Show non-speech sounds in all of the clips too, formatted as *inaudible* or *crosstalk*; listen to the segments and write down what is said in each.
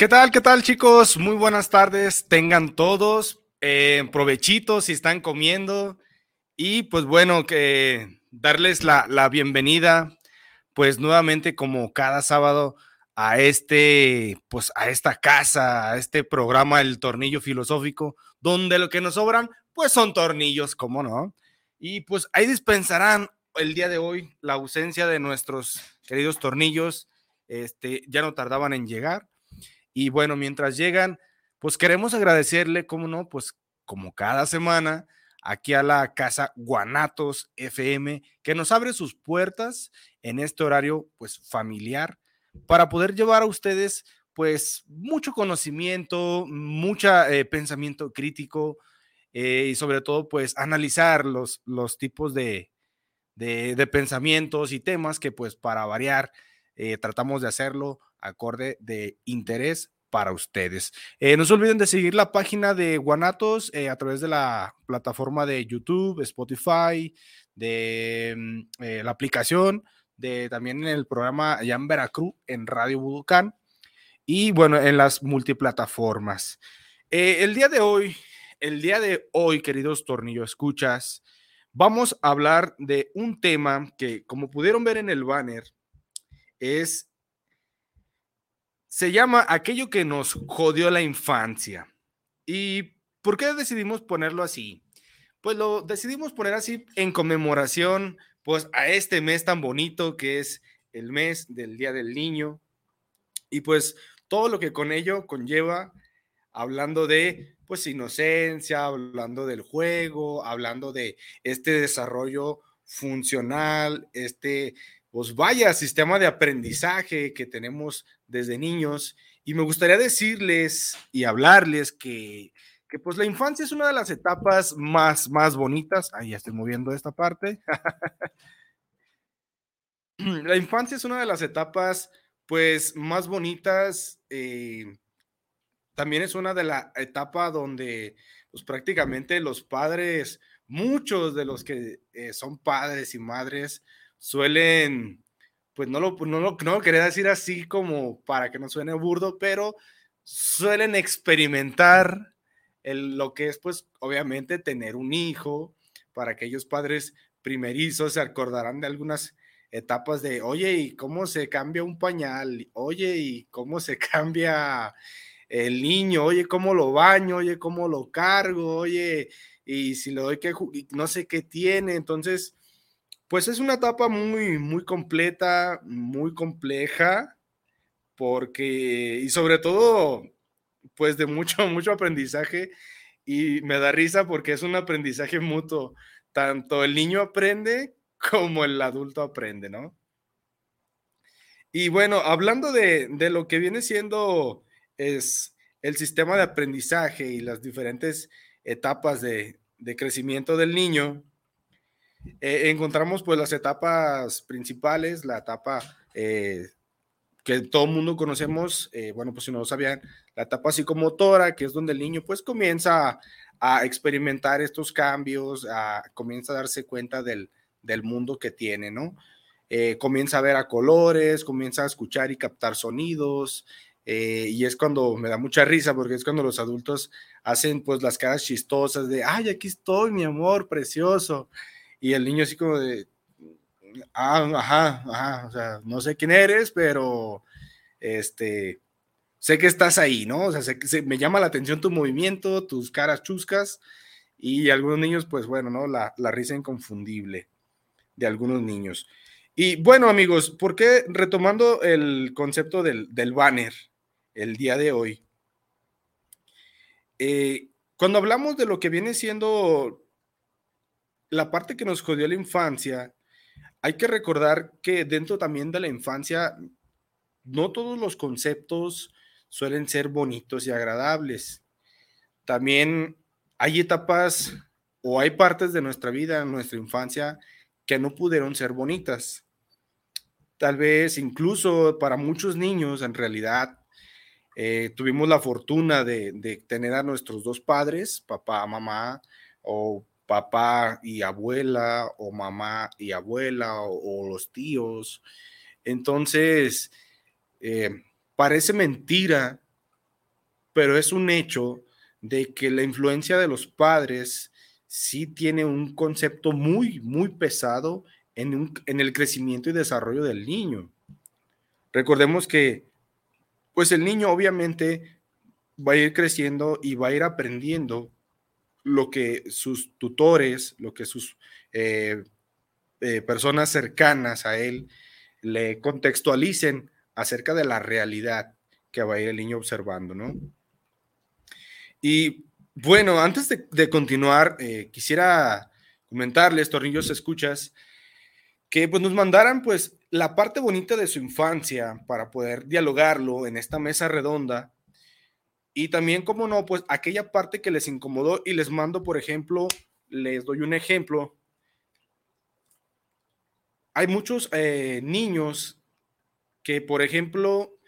¿Qué tal, qué tal chicos? Muy buenas tardes, tengan todos, eh, provechitos si están comiendo y pues bueno, que darles la, la bienvenida pues nuevamente como cada sábado a este, pues a esta casa, a este programa El Tornillo Filosófico, donde lo que nos sobran pues son tornillos, ¿cómo no? Y pues ahí dispensarán el día de hoy la ausencia de nuestros queridos tornillos, este, ya no tardaban en llegar y bueno, mientras llegan, pues queremos agradecerle, como no, pues como cada semana, aquí a la casa Guanatos FM, que nos abre sus puertas en este horario, pues familiar, para poder llevar a ustedes, pues, mucho conocimiento, mucho eh, pensamiento crítico eh, y sobre todo, pues, analizar los, los tipos de, de, pensamientos y temas que, pues, para variar, eh, tratamos de hacerlo acorde de interés para ustedes. No se olviden de seguir la página de Guanatos a través de la plataforma de YouTube, Spotify, de mm, la aplicación, también en el programa allá en Veracruz, en Radio Buducán, y bueno, en las multiplataformas. el día de hoy, el día de hoy, queridos tornillo escuchas, vamos a hablar de un tema que, como pudieron ver en el banner, es se llama Aquello que nos jodió la infancia. ¿Y por qué decidimos ponerlo así? Pues lo decidimos poner así en conmemoración pues a este mes tan bonito que es el mes del Día del Niño y pues todo lo que con ello conlleva hablando de pues inocencia, hablando del juego, hablando de este desarrollo funcional, este pues vaya sistema de aprendizaje que tenemos desde niños. Y me gustaría decirles y hablarles que, que pues la infancia es una de las etapas más, más bonitas. Ahí ya estoy moviendo esta parte. *laughs* la infancia es una de las etapas pues más bonitas. Eh, también es una de la etapa donde pues prácticamente los padres, muchos de los que eh, son padres y madres, suelen, pues no lo, no, lo, no quería decir así como para que no suene burdo, pero suelen experimentar el, lo que es, pues, obviamente tener un hijo. Para aquellos padres primerizos se acordarán de algunas etapas de, oye, ¿y cómo se cambia un pañal? Oye, ¿y cómo se *laughs* cambia el niño? Oye, ¿cómo lo baño? Oye, ¿cómo lo cargo? Oye, y si le doy que, no sé qué tiene. Entonces, pues es una etapa muy, muy completa, muy compleja, porque, y sobre todo, pues de mucho, *laughs* mucho aprendizaje, y me da risa porque es un aprendizaje mutuo, tanto el niño aprende como el adulto aprende, ¿no? Y bueno, hablando de, lo que viene siendo es el sistema de aprendizaje y las diferentes etapas de, de crecimiento del niño, eh, encontramos pues las etapas principales, la etapa eh, que todo el mundo conocemos, eh, bueno, pues si no lo sabían, la etapa psicomotora, que es donde el niño pues comienza a, experimentar estos cambios, comienza a darse cuenta del, del mundo que tiene, ¿no? comienza a ver a colores, comienza a escuchar y captar sonidos, y es cuando me da mucha risa porque es cuando los adultos hacen pues las caras chistosas de, ay, aquí estoy, mi amor, precioso. Y el niño así como de, ah, ajá, ajá, o sea, no sé quién eres, pero este, sé que estás ahí, ¿no? O sea, sé, me llama la atención tu movimiento, tus caras chuscas, y algunos niños, pues bueno, ¿no? La, risa inconfundible de algunos niños. Y bueno, amigos, ¿por qué retomando el concepto del, del banner el día de hoy? Eh, cuando hablamos de lo que viene siendo la parte que nos jodió la infancia, hay que recordar que dentro también de la infancia, no todos los conceptos suelen ser bonitos y agradables. También hay etapas o hay partes de nuestra vida, nuestra infancia, que no pudieron ser bonitas. Tal vez incluso para muchos niños, en realidad, eh, tuvimos la fortuna de, tener a nuestros dos padres, papá, mamá, o papá y abuela, o mamá y abuela, o, los tíos. Entonces, eh, parece mentira, pero es un hecho de que la influencia de los padres sí tiene un concepto muy, muy pesado en, en el crecimiento y desarrollo del niño. Recordemos que pues el niño obviamente va a ir creciendo y va a ir aprendiendo lo que sus tutores, lo que sus eh, eh, personas cercanas a él le contextualicen acerca de la realidad que va a ir el niño observando, ¿no? Y bueno, antes de, continuar, eh, quisiera comentarles, tornillos escuchas, que pues nos mandaran pues la parte bonita de su infancia para poder dialogarlo en esta mesa redonda. Y también, como no, pues aquella parte que les incomodó y les mando, por ejemplo, les doy un ejemplo. Hay muchos eh, niños que, por ejemplo,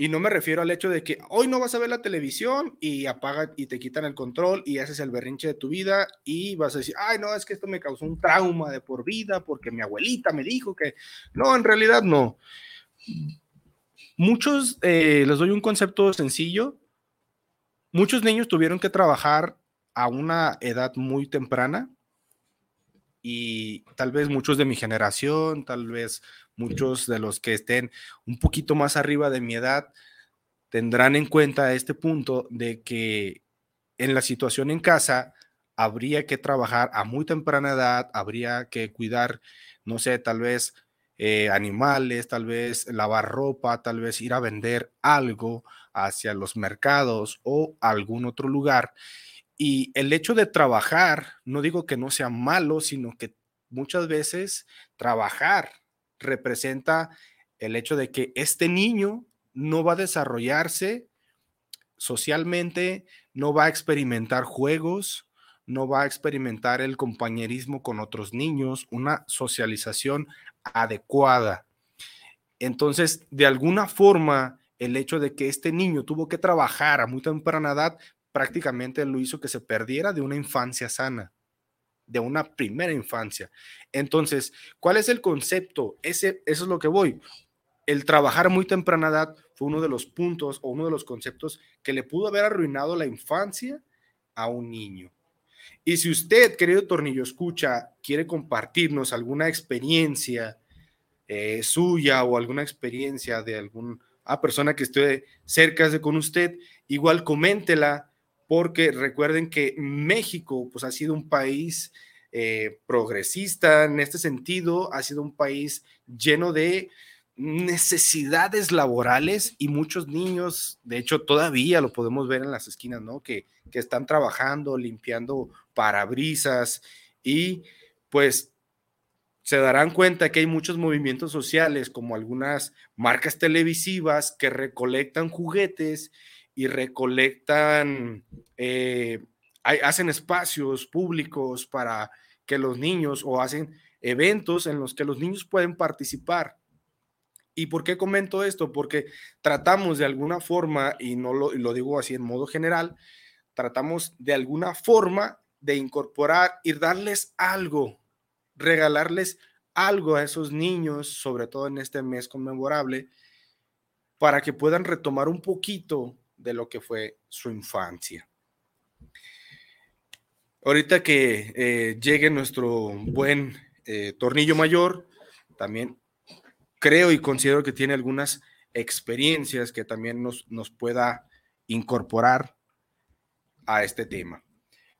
y no me refiero al hecho de que hoy no vas a ver la televisión y apaga y te quitan el control y haces el berrinche de tu vida y vas a decir, ay, no, es que esto me causó un trauma de por vida porque mi abuelita me dijo que no, en realidad no. Muchos, eh, les doy un concepto sencillo, muchos niños tuvieron que trabajar a una edad muy temprana y tal vez muchos de mi generación, tal vez muchos de los que estén un poquito más arriba de mi edad tendrán en cuenta este punto de que en la situación en casa habría que trabajar a muy temprana edad, habría que cuidar, no sé, tal vez eh, animales, tal vez lavar ropa, tal vez ir a vender algo hacia los mercados o algún otro lugar. Y el hecho de trabajar, no digo que no sea malo, sino que muchas veces trabajar representa el hecho de que este niño no va a desarrollarse socialmente, no va a experimentar juegos, no va a experimentar el compañerismo con otros niños, una socialización adecuada. Entonces, de alguna forma, el hecho de que este niño tuvo que trabajar a muy temprana edad prácticamente lo hizo que se perdiera de una infancia sana, de una primera infancia. Entonces, ¿cuál es el concepto? Ese, eso es lo que voy. El trabajar muy temprana edad fue uno de los puntos o uno de los conceptos que le pudo haber arruinado la infancia a un niño. Y si usted, querido Tornillo, escucha, quiere compartirnos alguna experiencia eh, suya o alguna experiencia de alguna persona que esté cerca de con usted, igual coméntela porque recuerden que México pues, ha sido un país eh, progresista en este sentido, ha sido un país lleno de necesidades laborales y muchos niños, de hecho todavía lo podemos ver en las esquinas, ¿no? Que, que están trabajando, limpiando parabrisas y pues se darán cuenta que hay muchos movimientos sociales como algunas marcas televisivas que recolectan juguetes y recolectan, eh, hacen espacios públicos para que los niños o hacen eventos en los que los niños pueden participar. ¿Y por qué comento esto? Porque tratamos de alguna forma, y no lo, lo digo así en modo general, tratamos de alguna forma de incorporar y darles algo, regalarles algo a esos niños, sobre todo en este mes conmemorable, para que puedan retomar un poquito de lo que fue su infancia. Ahorita que eh, llegue nuestro buen eh, tornillo mayor, también creo y considero que tiene algunas experiencias que también nos, nos pueda incorporar a este tema.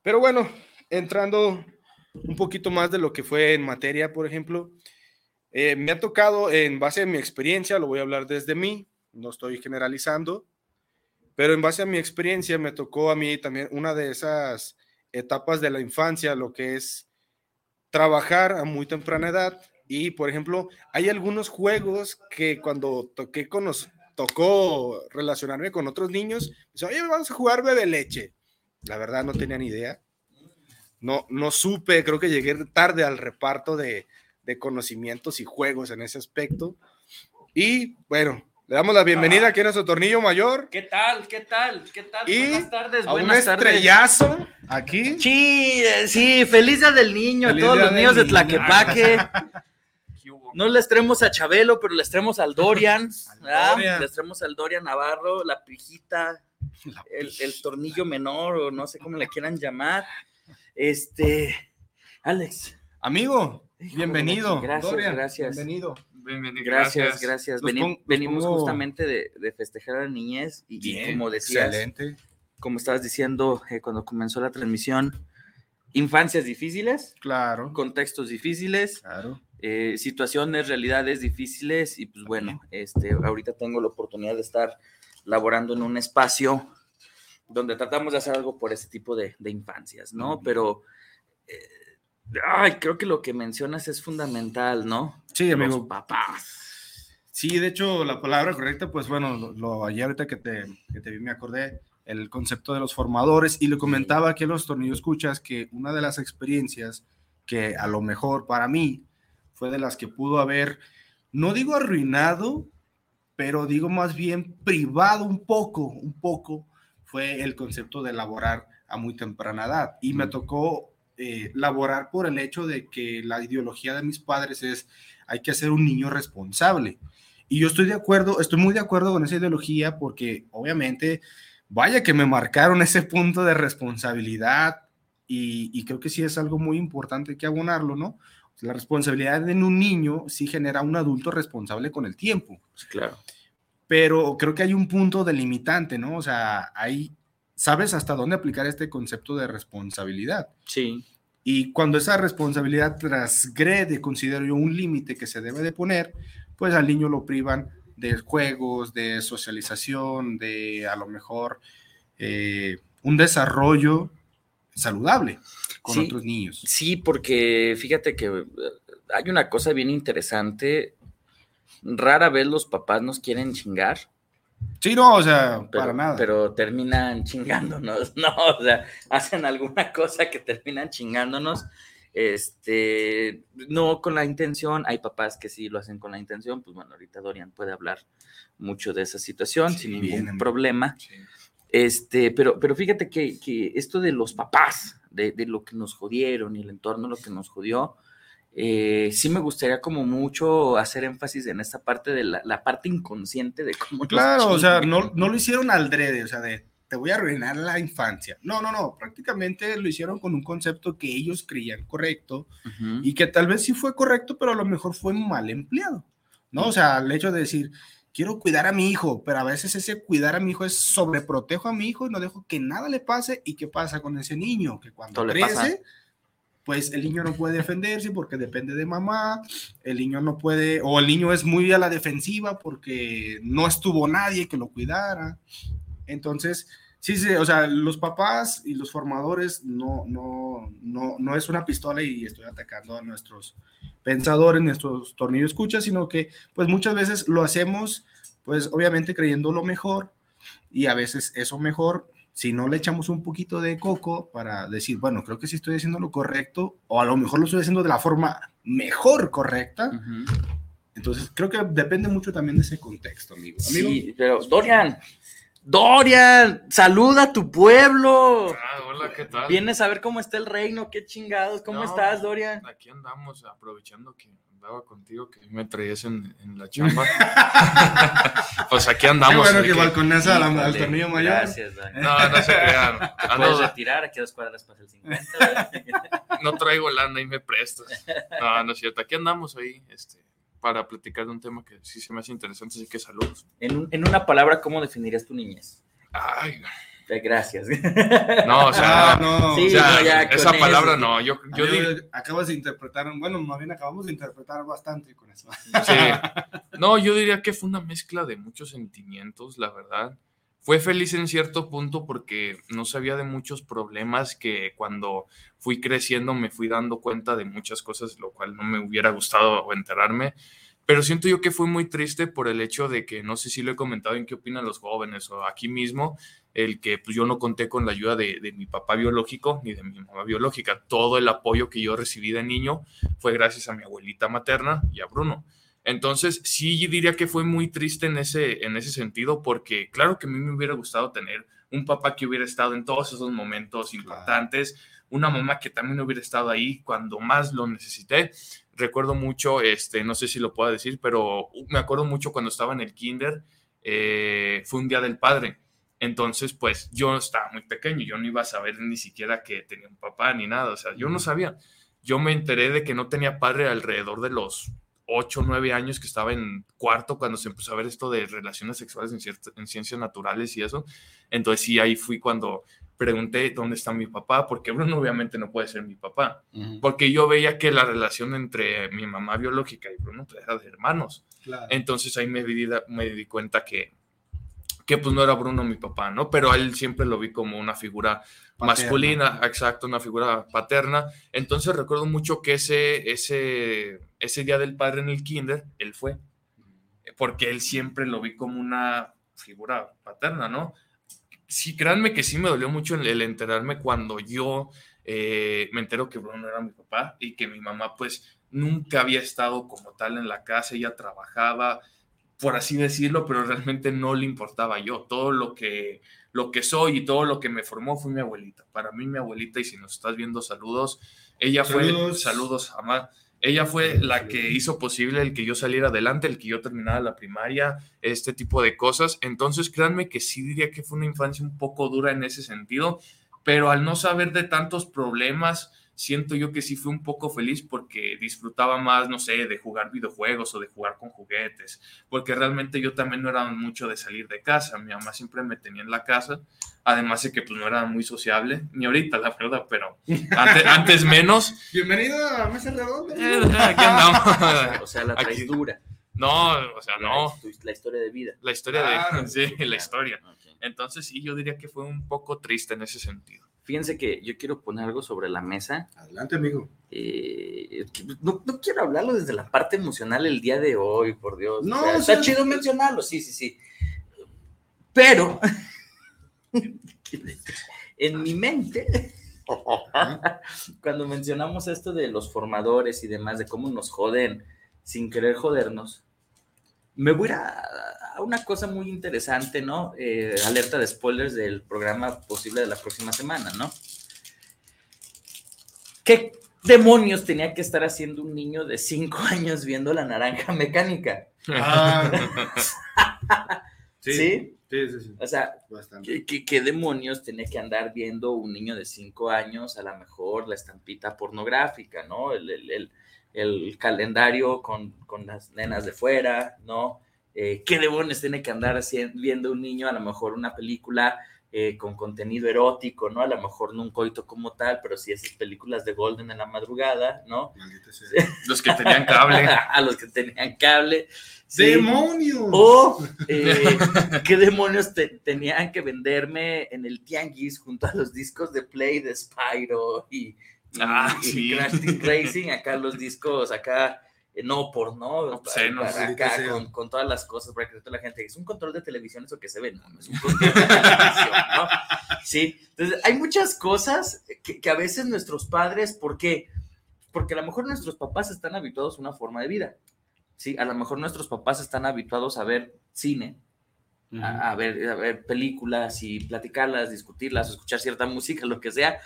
Pero bueno, entrando un poquito más de lo que fue en materia, por ejemplo, eh, me ha tocado en base a mi experiencia, lo voy a hablar desde mí, no estoy generalizando, pero en base a mi experiencia me tocó a mí también una de esas etapas de la infancia, lo que es trabajar a muy temprana edad. Y, por ejemplo, hay algunos juegos que cuando toqué con los, tocó relacionarme con otros niños, oye, vamos a jugar bebe leche. La verdad no tenía ni idea. No, no supe, creo que llegué tarde al reparto de, de conocimientos y juegos en ese aspecto. Y bueno, le damos la bienvenida aquí a nuestro tornillo mayor. ¿Qué tal? ¿Qué tal? ¿Qué tal? Y buenas tardes, a un buenas tardes. estrellazo aquí. Sí, eh, sí, feliz día del niño Feliz a todos los niños de niño. *laughs* No les traemos a Chabelo, pero les traemos al Dorian. *laughs* ¿verdad? Dorian. Les traemos al Dorian Navarro, la pijita, *laughs* el, el tornillo menor, o no sé cómo le quieran llamar. *laughs* Este, Alex. Amigo, Hijo bienvenido. gracias, Dorian, gracias. Bienvenido. Bienvenido, Gracias, gracias. Veni- venimos pongo- justamente de, de festejar a la niñez y, y como decías, Excelente. como estabas diciendo eh, cuando comenzó la transmisión, infancias difíciles, Claro. contextos difíciles, Claro. Eh, situaciones, realidades difíciles y pues bueno, este, ahorita tengo la oportunidad de estar laborando en un espacio donde tratamos de hacer algo por ese tipo de, de infancias, ¿no? Pero, eh, ay, creo que lo que mencionas es fundamental, ¿no? Sí, Los amigo. papás. Sí, de hecho, la palabra correcta, pues bueno, lo, lo ayer ahorita que te, que te vi me acordé, el concepto de los formadores, y le comentaba a los tornillos escuchas que una de las experiencias que a lo mejor para mí fue de las que pudo haber, no digo arruinado, pero digo más bien privado un poco, un poco, fue el concepto de laborar a muy temprana edad. Y me tocó eh, laborar por el hecho de que la ideología de mis padres es hay que ser un niño responsable. Y yo estoy de acuerdo, estoy muy de acuerdo con esa ideología porque obviamente, vaya que me marcaron ese punto de responsabilidad y, y creo que sí es algo muy importante que abonarlo, ¿no? La responsabilidad en un niño sí genera un adulto responsable con el tiempo, Pues claro. pero creo que hay un punto delimitante, ¿no? O sea, ahí sabes hasta dónde aplicar este concepto de responsabilidad. Sí. Y cuando esa responsabilidad transgrede, considero yo, un límite que se debe de poner, pues al niño lo privan de juegos, de socialización, de a lo mejor eh, un desarrollo saludable con Sí. otros niños. Sí, porque fíjate que eh, hay una cosa bien interesante. Rara vez los papás nos quieren chingar, Sí, no, o sea, pero, para nada. pero terminan *laughs* chingándonos, ¿no? O sea, hacen alguna cosa que terminan chingándonos. Este, no con la intención, hay papás que sí lo hacen con la intención, pues bueno, ahorita Dorian puede hablar mucho de esa situación Sí, sin ningún problema. Sí. Este, pero, pero fíjate que, que esto de los papás, de, de lo que nos jodieron y el entorno, lo que nos jodió, eh, sí me gustaría como mucho hacer énfasis en esta parte de la, la parte inconsciente de cómo Claro, o sea, no, no lo hicieron al drede, o sea, de te voy a arruinar la infancia. No, no, no, prácticamente lo hicieron con un concepto que ellos creían correcto Ujú. y que tal vez sí fue correcto, pero a lo mejor fue mal empleado, ¿no? O sea, el hecho de decir, quiero cuidar a mi hijo, pero a veces ese cuidar a mi hijo es sobreprotejo a mi hijo y no dejo que nada le pase. ¿Y qué pasa con ese niño? Que cuando le crece, pasa. pues el niño no puede defenderse porque depende de mamá, el niño no puede, o el niño es muy a la defensiva porque no estuvo nadie que lo cuidara. Entonces, sí, sí, o sea, los papás y los formadores no, no, no, no es una pistola y estoy atacando a nuestros pensadores, nuestros tornillos escuchas, sino que pues muchas veces lo hacemos, pues obviamente creyendo lo mejor y a veces eso mejor, si no le echamos un poquito de coco para decir, bueno, creo que sí estoy haciendo lo correcto o a lo mejor lo estoy haciendo de la forma mejor correcta, Ujú. entonces creo que depende mucho también de ese contexto, amigo. Amigo, Sí, pero Dorian, Dorian, saluda a tu pueblo. Ah, hola, ¿qué tal? Vienes a ver cómo está el reino, qué chingados, ¿cómo No, estás, Dorian? Aquí andamos aprovechando que andaba contigo, que me traías en, en la *laughs* chamba. pues aquí qué andamos. bueno de que que- balconeas al, al tornillo mayor. Gracias, Dorian. No, no se crean. *laughs* Te Ando- puedes retirar, aquí a dos cuadras pasa el 50. ¿verdad? *laughs* no traigo lana y me prestas. No, no es cierto. Aquí andamos ahí este, para platicar de un tema que sí se me hace interesante, así que saludos. en, un- en una palabra, ¿cómo definirías tu niñez? Ay, Gracias. no, o sea, Ah, no. Sí, o sea, no, ya con esa eso. palabra no. Yo, yo digo, acabas de interpretar, bueno, más bien acabamos de interpretar bastante con eso. Sí. No, yo diría que fue una mezcla de muchos sentimientos, la verdad. Fue feliz en cierto punto porque no sabía de muchos problemas que cuando fui creciendo me fui dando cuenta de muchas cosas, lo cual no me hubiera gustado enterarme. Pero siento yo que fue muy triste por el hecho de que, no sé si lo he comentado en qué opinan los jóvenes o aquí mismo, el que pues, yo no conté con la ayuda de, de, mi papá biológico ni de mi mamá biológica. Todo el apoyo que yo recibí de niño fue gracias a mi abuelita materna y a Bruno. Entonces, sí diría que fue muy triste en ese, en ese sentido, porque claro que a mí me hubiera gustado tener un papá que hubiera estado en todos esos momentos importantes, una mamá que también hubiera estado ahí cuando más lo necesité. Recuerdo mucho, este, no sé si lo puedo decir, pero me acuerdo mucho cuando estaba en el kinder, eh, fue un día del padre. Entonces, pues yo estaba muy pequeño, yo no iba a saber ni siquiera que tenía un papá ni nada, o sea, yo no sabía. Yo me enteré de que no tenía padre alrededor de los 8 o 9 años que estaba en cuarto cuando se empezó a ver esto de relaciones sexuales en, en, ciencias naturales y eso. Entonces sí, ahí fui cuando pregunté dónde está mi papá, porque Bruno obviamente no puede ser mi papá, uh -huh. porque yo veía que la relación entre mi mamá biológica y Bruno pues, era de hermanos. Claro. Entonces ahí me di, me di cuenta que, que pues no era Bruno mi papá, ¿no? Pero a él siempre lo vi como una figura paterna. masculina, exacto, una figura paterna. Entonces recuerdo mucho que ese, ese, ese día del padre en el kinder, él fue, porque él siempre lo vi como una figura paterna, ¿no? Sí, créanme que sí me dolió mucho el enterarme cuando yo eh, me entero que Bruno era mi papá y que mi mamá pues nunca había estado como tal en la casa, ella trabajaba, por así decirlo, pero realmente no le importaba yo. Todo lo que, lo que soy y todo lo que me formó fue mi abuelita. Para mí, mi abuelita, y si nos estás viendo, saludos. Ella saludos. fue, saludos, Amad. Ella fue la que hizo posible el que yo saliera adelante, el que yo terminara la primaria, este tipo de cosas. Entonces, créanme que sí diría que fue una infancia un poco dura en ese sentido, pero al no saber de tantos problemas, siento yo que sí fui un poco feliz porque disfrutaba más, no sé, de jugar videojuegos o de jugar con juguetes, porque realmente yo también no era mucho de salir de casa, mi mamá siempre me tenía en la casa, además de que pues no era muy sociable, ni ahorita la verdad, pero antes, antes menos. *laughs* Bienvenido a Mesa Redonda. Eh, aquí andamos. o sea, la traes dura. No, o sea, no. La, historia de vida. La historia de, *laughs* sí, la historia. Okay. Entonces sí, yo diría que fue un poco triste en ese sentido. Fíjense que yo quiero poner algo sobre la mesa. Adelante, amigo. Eh, no, no, quiero hablarlo desde la parte emocional el día de hoy, por Dios. No, o sea, está chido mencionarlo, sí, sí, sí. Pero *laughs* en mi mente, cuando mencionamos esto de los formadores y demás, de cómo nos joden sin querer jodernos, me voy a, a una cosa muy interesante, ¿no? Eh, alerta de spoilers del programa posible de la próxima semana, ¿no? ¿Qué demonios tenía que estar haciendo un niño de cinco *laughs* años viendo la naranja mecánica? Ah. *laughs* sí, ¿Sí? Sí, sí, sí. O sea, ¿qué, qué, qué demonios tenía que andar viendo un niño de cinco años? A lo mejor la estampita pornográfica, ¿no? El, el, el, el calendario con, con, las nenas de fuera, ¿no? Eh, ¿Qué demonios tiene que andar haciendo, viendo un niño? A lo mejor una película eh, con contenido erótico, ¿no? A lo mejor no un coito como tal, pero sí esas películas de Golden en la madrugada, ¿no? *laughs* Los que tenían cable. *laughs* a los que tenían cable. ¿sí? ¡Demonios! O *laughs* eh, qué demonios te, tenían que venderme en el Tianguis junto a los discos de Play de Spyro y, y, ah, y sí. Crash Team Racing, acá los discos, acá no por no, Obscenos, acá con, con, todas las cosas para que toda la gente es un control de televisión eso que se ve, no, no es un *laughs* control de televisión, ¿no? Sí, entonces hay muchas cosas que, que, a veces nuestros padres, ¿por qué? Porque a lo mejor nuestros papás están habituados a una forma de vida, sí, a lo mejor nuestros papás están habituados a ver cine, uh -huh. a, a, ver, a ver películas y platicarlas, discutirlas, escuchar cierta música, lo que sea,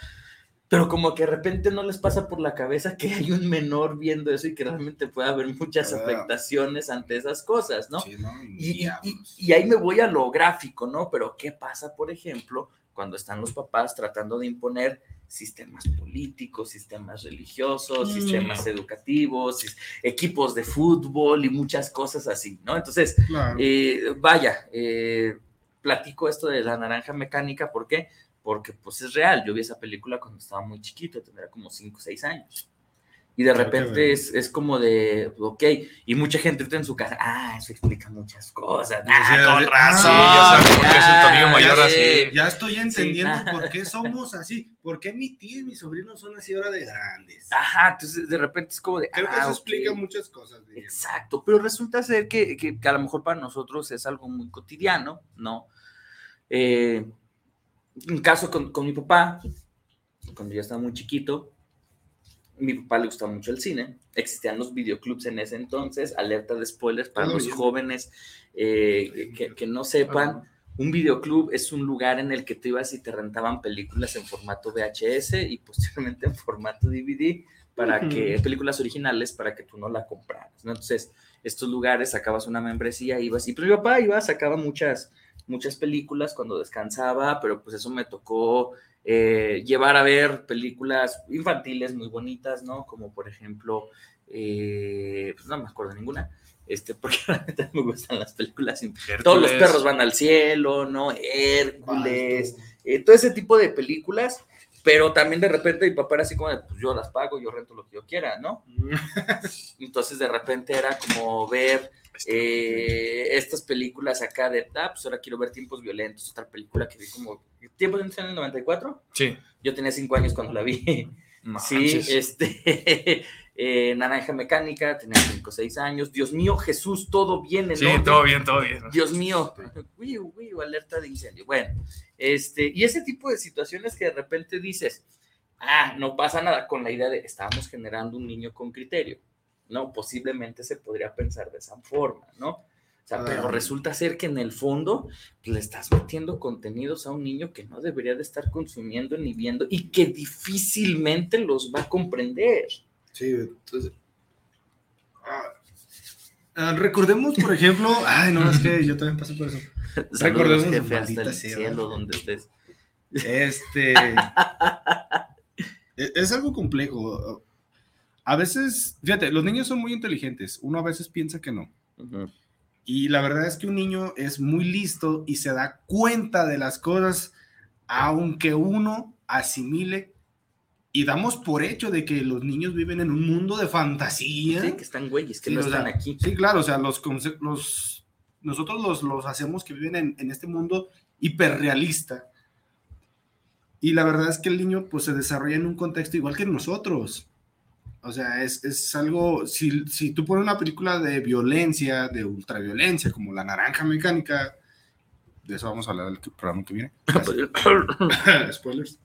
pero como que de repente no les pasa por la cabeza que hay un menor viendo eso y que realmente puede haber muchas afectaciones ante esas cosas, ¿no? Sí, ¿no? Y, y, y, ahí me voy a lo gráfico, ¿no? Pero ¿qué pasa, por ejemplo, cuando están los papás tratando de imponer sistemas políticos, sistemas religiosos, mm. sistemas educativos, equipos de fútbol y muchas cosas así, ¿no? Entonces, claro. eh, vaya, eh, platico esto de la naranja mecánica, ¿por qué? porque pues es real, yo vi esa película cuando estaba muy chiquito, tendría como 5 o 6 años. Y de repente es, es, como de, ok, y mucha gente está en su casa, ah, eso explica muchas cosas. Ah, con razón. Ah, ya, por qué es mayor así. Ya estoy entendiendo *laughs* por qué somos así, por qué mi tía y mi sobrino son así ahora de grandes. Ajá, entonces de repente es como de. Creo que ah, eso explica muchas cosas. Exacto, pero resulta ser que, que, que, a lo mejor para nosotros es algo muy cotidiano, ¿no? Eh, un caso con, con mi papá, cuando ya estaba muy chiquito, mi papá le gustaba mucho el cine, existían los videoclubs en ese entonces, alerta de spoilers para los jóvenes eh, que, que, no sepan, un videoclub es un lugar en el que tú ibas y te rentaban películas en formato VHS y posteriormente en formato DVD para que, películas originales para que tú no la compraras, ¿no? Entonces, estos lugares sacabas una membresía, ibas, y pues mi papá iba, sacaba muchas, muchas películas cuando descansaba, pero pues eso me tocó eh, llevar a ver películas infantiles muy bonitas, ¿no? Como por ejemplo, eh, pues no me acuerdo de ninguna, este, *laughs* porque realmente me gustan las películas. Hércules. Todos los perros van al cielo, ¿no? Hércules, eh, todo ese tipo de películas. Pero también de repente mi papá era así como, de, pues yo las pago, yo rento lo que yo quiera, ¿no? *laughs* Entonces de repente era como ver eh, estas películas acá de, ah, pues ahora quiero ver Tiempos Violentos, otra película que vi como, ¿Tiempos Violentos en el 94? Sí. Yo tenía cinco años cuando la vi. sí, este, eh, Naranja Mecánica, tenía cinco o seis años. Dios mío, Jesús, todo bien en Sí, orden? todo bien, todo bien. Dios mío, uy, uy, alerta de incendio. Bueno, este, y ese tipo de situaciones que de repente dices, ah, no pasa nada con la idea de, estábamos generando un niño con criterio. ¿no? Posiblemente se podría pensar de esa forma, ¿no? O sea, pero resulta ser que en el fondo pues, le estás metiendo contenidos a un niño que no debería de estar consumiendo ni viendo y que difícilmente los va a comprender. Sí, entonces... Ah, recordemos, por ejemplo, ay, no, es que yo también pasé por eso. *laughs* recordemos hasta el cielo donde estés. Este... *laughs* E-, es algo complejo a veces, fíjate, los niños son muy inteligentes, uno a veces piensa que no. Uh -huh. Y la verdad es que un niño es muy listo y se da cuenta de las cosas, aunque uno asimile y damos por hecho de que los niños viven en un mundo de fantasía. Sí, que están güeyes, que sí, no están sea, aquí. Sí, claro, o sea, los, los nosotros los, los, hacemos que viven en, en este mundo hiperrealista. Y la verdad es que el niño pues se desarrolla en un contexto igual que nosotros. O sea, es, es algo, si, si, tú pones una película de violencia, de ultraviolencia, como La Naranja Mecánica, de eso vamos a hablar del programa que viene. *laughs* *coughs* Spoilers.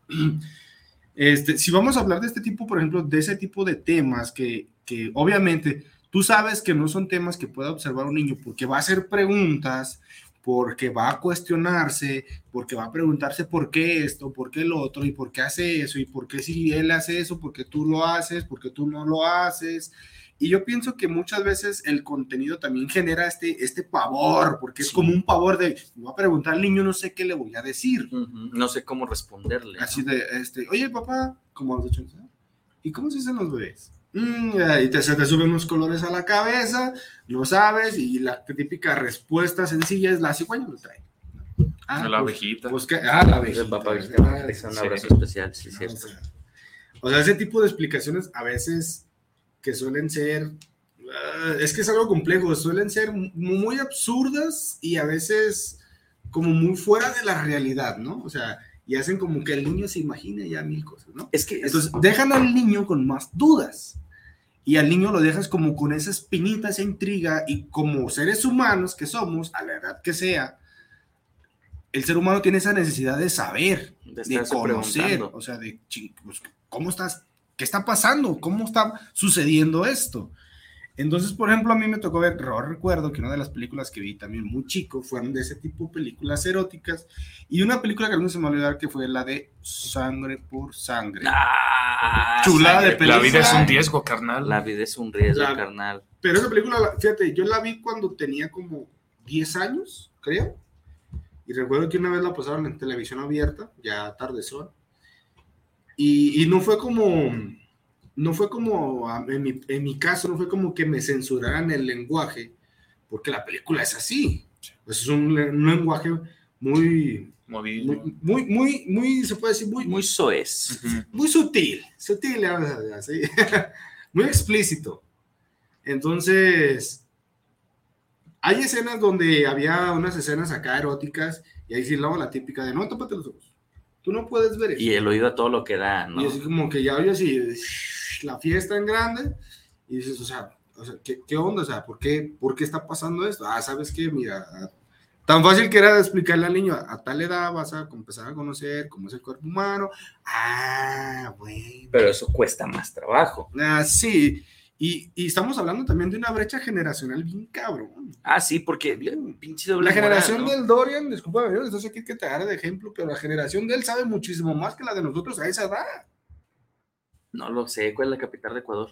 Este, si vamos a hablar de este tipo, por ejemplo, de ese tipo de temas que, que obviamente tú sabes que no son temas que pueda observar un niño porque va a hacer preguntas, porque va a cuestionarse, porque va a preguntarse por qué esto, por qué lo otro, y por qué hace eso, y por qué si él hace eso, porque tú lo haces, porque tú no lo haces. Y yo pienso que muchas veces el contenido también genera este, este pavor, porque es sí. como un pavor de, me va a preguntar al niño, no sé qué le voy a decir. Uh -huh. No sé cómo responderle. Así ¿no? de, este, oye papá, como los ocho ¿y cómo se hacen los bebés? Mm, y te, se te suben unos colores a la cabeza, lo sabes, y la típica respuesta sencilla es la cigüeña lo trae. Ah, la pues, abejita. Pues ah, la abejita. El papá abejita. Ah, un abrazo sí. especial, sí, cierto. O sea, o sea, ese tipo de explicaciones a veces que suelen ser, uh, es que es algo complejo, suelen ser muy absurdas y a veces como muy fuera de la realidad, ¿no? O sea, y hacen como que el niño se imagine ya mil cosas, ¿no? Es que entonces es... dejan al niño con más dudas y al niño lo dejas como con esa espinita, esa intriga y como seres humanos que somos, a la edad que sea, el ser humano tiene esa necesidad de saber, de, de conocer, o sea, de pues, cómo estás, qué está pasando, cómo está sucediendo esto. Entonces, por ejemplo, a mí me tocó ver, recuerdo que una de las películas que vi también muy chico fueron de ese tipo, películas eróticas, y una película que no se me va a olvidar que fue la de Sangre por Sangre. Ah, Chulada sangre. de película. La vida es un riesgo, carnal. La vida es un riesgo, la, carnal. Pero esa película, fíjate, yo la vi cuando tenía como 10 años, creo, y recuerdo que una vez la pasaron en televisión abierta, ya tarde son, y, y no fue como no fue como, en mi, en mi, caso, no fue como que me censuraran el lenguaje, porque la película es así. Pues es un, un lenguaje muy, muy, muy, muy, muy, se puede decir, muy, muy soez. Uh -huh. Muy sutil, sutil, así. *laughs* muy explícito. Entonces, hay escenas donde había unas escenas acá eróticas y ahí sí luego la típica de no, tópate los ojos. Tú no puedes ver eso. Y el oído a todo lo que da, ¿no? Y así como que ya oyes y la fiesta en grande y dices, o sea, o sea ¿qué, ¿qué, onda? O sea, ¿por qué, ¿por qué está pasando esto? Ah, ¿sabes qué? Mira, tan fácil que era explicarle al niño, a tal edad vas a empezar a conocer cómo es el cuerpo humano. Ah, bueno. Pero eso cuesta más trabajo. Ah, sí. Y, y, estamos hablando también de una brecha generacional bien cabrón. Ah, sí, porque pinche doble La generación del Dorian, disculpa, no sé qué que te agarre de ejemplo, pero la generación de él sabe muchísimo más que la de nosotros a esa edad. No lo sé, ¿cuál es la capital de Ecuador?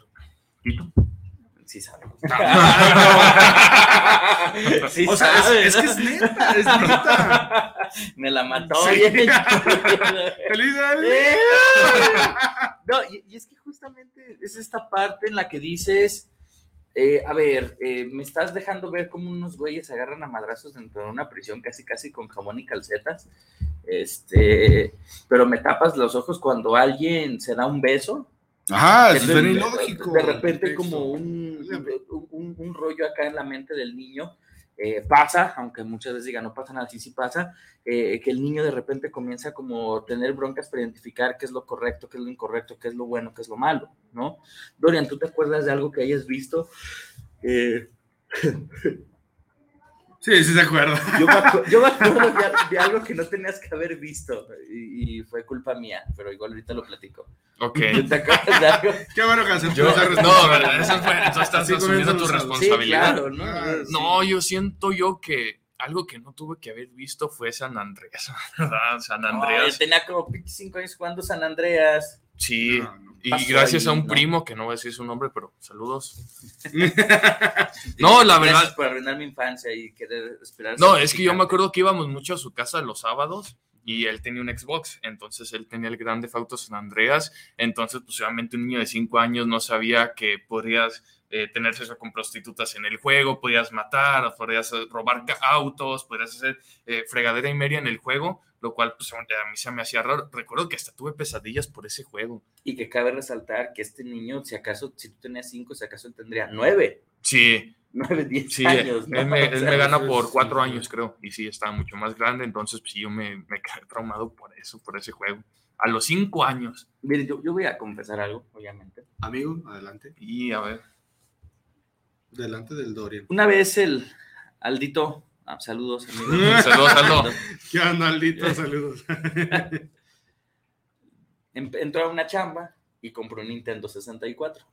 ¿Quito? Sí sabe. sí *laughs* o sea, sabe, es, ¿no? es, que es neta, es neta. Me la mató. Sí. *laughs* ¡Feliz No, y, y, es que justamente es esta parte en la que dices, eh, a ver, eh, me estás dejando ver cómo unos güeyes se agarran a madrazos dentro de una prisión casi casi con jamón y calcetas, este, pero me tapas los ojos cuando alguien se da un beso. Ajá, es bien ilógico. De repente como un, un, un, rollo acá en la mente del niño. Eh, pasa, aunque muchas veces digan no pasa nada, sí sí pasa, eh, que el niño de repente comienza como a tener broncas para identificar qué es lo correcto, qué es lo incorrecto, qué es lo bueno, qué es lo malo, ¿no? Dorian, ¿tú te acuerdas de algo que hayas visto? Eh... *laughs* Sí, sí se acuerda. Yo me, acu yo me acuerdo de, de, algo que no tenías que haber visto y, y, fue culpa mía, pero igual ahorita lo platico. Ok. *laughs* ¿Te acuerdas de algo? Qué bueno que yo, No, ¿verdad? Eso fue, entonces estás sí, asumiendo tu responsabilidad. Sí, claro, ¿no? Ah, no, yo siento yo que algo que no tuve que haber visto fue San Andreas, *laughs* ¿verdad? San Andreas. No, yo tenía como 25 años jugando San Andreas. Sí, no, no y gracias ahí, a un no. primo, que no voy a decir su nombre, pero saludos. *laughs* no, la verdad. Gracias por arruinar mi infancia y querer esperar. No, es que yo me acuerdo que íbamos mucho a su casa los sábados y él tenía un Xbox, entonces él tenía el Grande Auto San Andreas, entonces pues obviamente un niño de 5 años no sabía que podrías eh, tener sexo con prostitutas en el juego, podías matar, podías robar autos, podías hacer eh, fregadera y media en el juego, lo cual pues, a mí se me hacía raro. Recuerdo que hasta tuve pesadillas por ese juego. Y que cabe resaltar que este niño, si acaso, si tú tenías 5, si acaso tendría 9. Sí. 9, 10 sí, años. ¿no? Él me, él O sea, me gana por cuatro años, creo, y sí, estaba mucho más grande, entonces pues, sí, yo me, me quedé traumado por eso, por ese juego. A los cinco años. Mire, yo, yo voy a confesar algo, obviamente. Amigo, adelante. Y a ver. Delante del Dorian. Una vez el Aldito, ah, saludos, *laughs* amigo. Saludos, Aldo. ¿Qué onda, Aldito? *laughs* Saludos. *laughs* Em- Entró a una chamba y compró un Nintendo 64.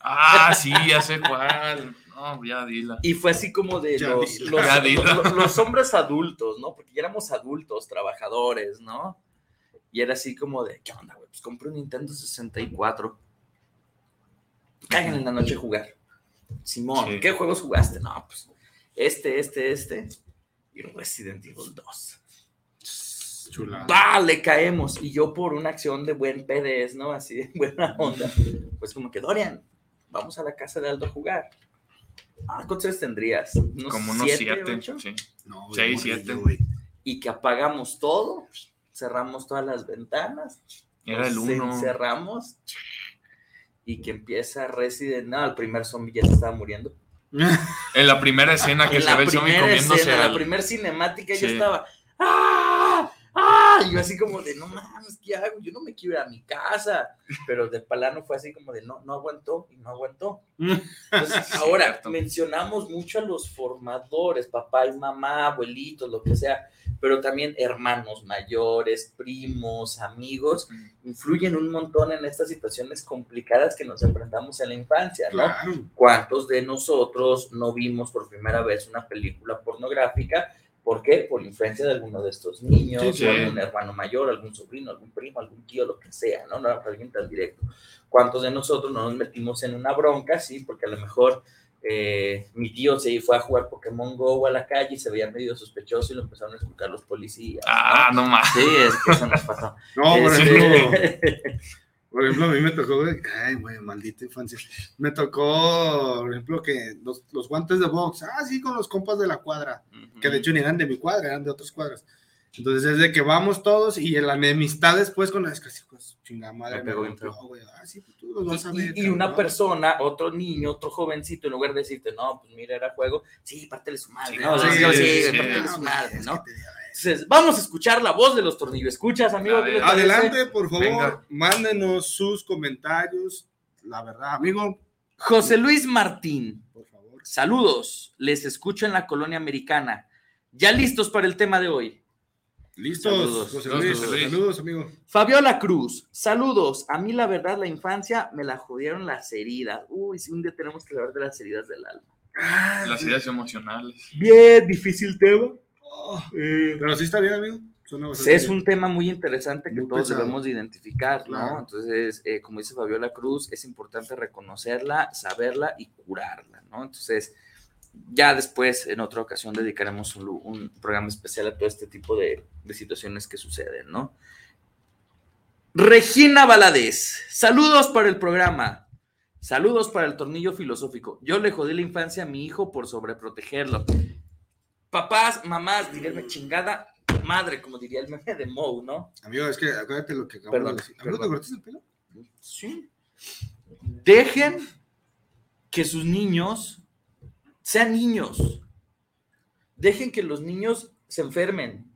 Ah, sí, ya sé cuál. No, ya dila. Y fue así como de Ya los, dila. los, Ya dila. los- los hombres adultos, ¿no? Porque ya éramos adultos, trabajadores, ¿no? Y era así como de, ¿qué onda, güey? Pues compré un Nintendo 64. Caigan en la noche a jugar. Simón, Sí. ¿qué juegos jugaste? No, pues este, este, este. Y Resident Evil 2. Chula. ¡Bah! Le caemos. Y yo por una acción de buen PDS, ¿no? Así de *laughs* buena onda. Pues como que, Dorian, vamos a la casa de Aldo a jugar. Ah, ¿cuántos años tendrías? ¿Unos Como unos siete, siete. ocho? sí. No, Seis, siete. güey. Y que apagamos todo, cerramos todas las ventanas, Era el uno. encerramos y que empieza Resident no, el primer zombie ya se estaba muriendo. En la primera escena que en se ve el zombie comiéndose escena, la al- primera cinemática yo Sí. estaba ¡Ah! ¡Ah! Y yo así como de, no mames, ¿qué hago? Yo no me quiero ir a mi casa. Pero de Palano fue así como de, no, no aguantó y no aguantó. Entonces, *laughs* Sí, ahora, cierto. mencionamos mucho a los formadores, papá y mamá, abuelitos, lo que sea, pero también hermanos mayores, primos, amigos, influyen un montón en estas situaciones complicadas que nos enfrentamos en la infancia, ¿no? Claro. ¿Cuántos de nosotros no vimos por primera vez una película pornográfica? ¿Por qué? Por influencia de alguno de estos niños, Sí, algún hermano mayor, algún sobrino, algún primo, algún tío, lo que sea, ¿no? No alguien tan directo. ¿Cuántos de nosotros no nos metimos en una bronca? Sí, porque a lo mejor eh, mi tío se fue a jugar Pokémon Go a la calle y se veía medio sospechoso y lo empezaron a escuchar los policías. Ah, no más. Sí, es que eso nos pasó. *laughs* No, Este, *laughs* por ejemplo, a mí me tocó, güey, ay, güey, maldita infancia. Me tocó, por ejemplo, que los, los guantes de box, ah, sí, con los compas de la cuadra, que de hecho ni eran de mi cuadra, eran de otras cuadras. Entonces es de que vamos todos y en la enemistad después con las casi pues chingada madre. Me golpeó, güey. Ah, sí, pues tú los vas a Y, ver, y una cabrón. persona, otro niño, otro jovencito, en lugar de decirte, no, pues mira, era juego, sí, pártele su madre, Sí, ¿no? Sí, sí, sí, sí, sí. pártele su madre, es ¿no? Vamos a escuchar la voz de los tornillos. ¿Escuchas, amigo? Adelante, por favor, Venga. mándenos sus comentarios. La verdad, amigo, José Luis Martín, por favor. saludos. Les escucho en la colonia americana. ¿Ya listos para el tema de hoy? Listos, Saludos. José Luis. José Luis. Saludos, amigo. Fabiola Cruz, saludos. A mí, la verdad, la infancia me la jodieron las heridas. Uy, si un día tenemos que hablar de las heridas del alma. Ah, Las ideas emocionales. Bien, difícil tema. Eh, Pero sí está bien, amigo. Es bien. un tema muy interesante que Muy todos pesado. debemos de identificar, ¿no? Claro. Entonces, eh, como dice Fabiola Cruz, es importante reconocerla, saberla y curarla, ¿no? Entonces, ya después, en otra ocasión, dedicaremos un, programa especial a todo este tipo de, de situaciones que suceden, ¿no? Regina Valadez, saludos para el programa. Saludos para el tornillo filosófico. Yo le jodí la infancia a mi hijo por sobreprotegerlo. Papás, mamás, díganme chingada madre, como diría el meme de Moe, ¿no? Amigo, es que acuérdate lo que acabo Perdón, de decir. Amigo, ¿te cortaste el pelo? Sí. Dejen que sus niños sean niños. Dejen que los niños se enfermen.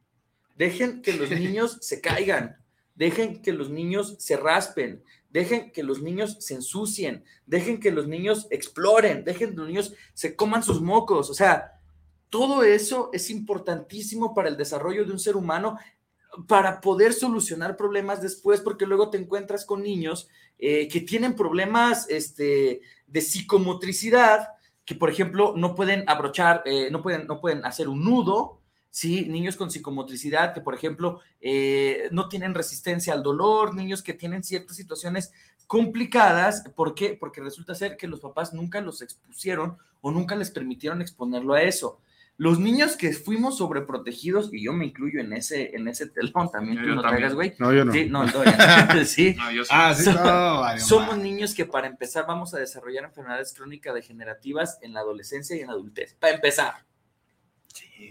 Dejen que los niños se caigan. Dejen que los niños se raspen. Dejen que los niños se ensucien. Dejen que los niños exploren. Dejen que los niños se coman sus mocos. O sea, todo eso es importantísimo para el desarrollo de un ser humano para poder solucionar problemas después, porque luego te encuentras con niños eh, que tienen problemas este, de psicomotricidad, que por ejemplo no pueden abrochar, eh, no, pueden, no pueden hacer un nudo, ¿sí? Niños con psicomotricidad que por ejemplo eh, no tienen resistencia al dolor, niños que tienen ciertas situaciones complicadas, ¿por qué? Porque resulta ser que los papás nunca los expusieron o nunca les permitieron exponerlo a eso. Los niños que fuimos sobreprotegidos, y yo me incluyo en ese, en ese telón también, Yo- tú yo no hagas, güey. No, yo no. Sí, no, Dorian. *laughs* sí. No, yo sí. Ah, sí, no, vale, Somos vale. niños que para empezar vamos a desarrollar enfermedades crónicas degenerativas en la adolescencia y en la adultez. Para empezar.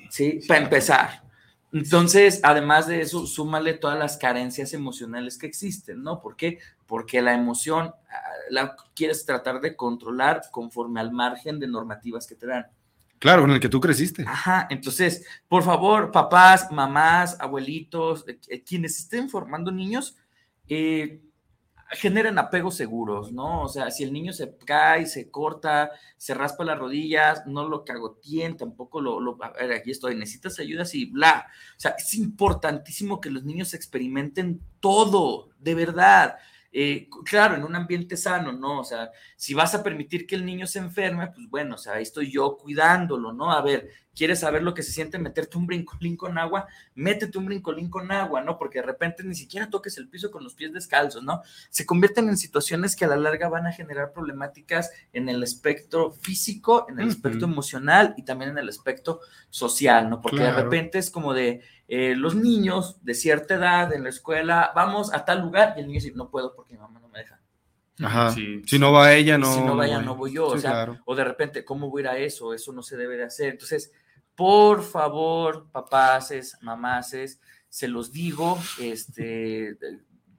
Sí, para empezar. Entonces, además de eso, súmale todas las carencias emocionales que existen, ¿no? ¿Por qué? Porque la emoción ah, la quieres tratar de controlar conforme al margen de normativas que te dan. Claro, con el que tú creciste. Ajá, entonces, por favor, papás, mamás, abuelitos, eh, eh, quienes estén formando niños, eh, generen apegos seguros, ¿no? O sea, si el niño se cae, se corta, se raspa las rodillas, no lo cagoteen, tampoco lo, a ver, aquí estoy, necesitas ayudas y bla. O sea, es importantísimo que los niños experimenten todo, de verdad. Eh, claro, en un ambiente sano, ¿no? O sea, si vas a permitir que el niño se enferme, pues bueno, o sea, ahí estoy yo cuidándolo, ¿no? A ver, ¿quieres saber lo que se siente meterte un brincolín con agua? Métete un brincolín con agua, ¿no? Porque de repente ni siquiera toques el piso con los pies descalzos, ¿no? Se convierten en situaciones que a la larga van a generar problemáticas en el espectro físico, en el aspecto emocional y también en el aspecto social, ¿no? Porque de repente es como de eh, los niños de cierta edad en la escuela, vamos a tal lugar y el niño dice, no puedo porque mi mamá no me deja. Ajá. Sí. Si no va ella, no. si no vaya, voy. no voy yo. Sí, o sea, claro. o de repente, ¿cómo voy a ir a eso? Eso no se debe de hacer. Entonces, por favor, papaces, mamaces, se los digo, este,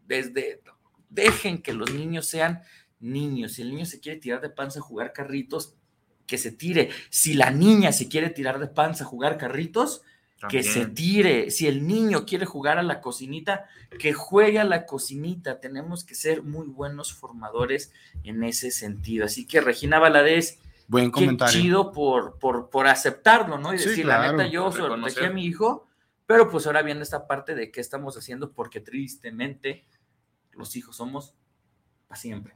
desde, dejen que los niños sean niños. Si el niño se quiere tirar de panza a jugar carritos, que se tire. Si la niña se quiere tirar de panza a jugar carritos, que se tire. Si el niño quiere jugar a la cocinita, que juegue a la cocinita. Tenemos que ser muy buenos formadores en ese sentido. Así que Regina Valadez, Buen qué comentario. chido por, por, por aceptarlo, ¿no? Y Sí, decir, la neta, yo protegí a mi hijo, pero pues ahora viene esta parte de qué estamos haciendo, porque tristemente los hijos somos para siempre.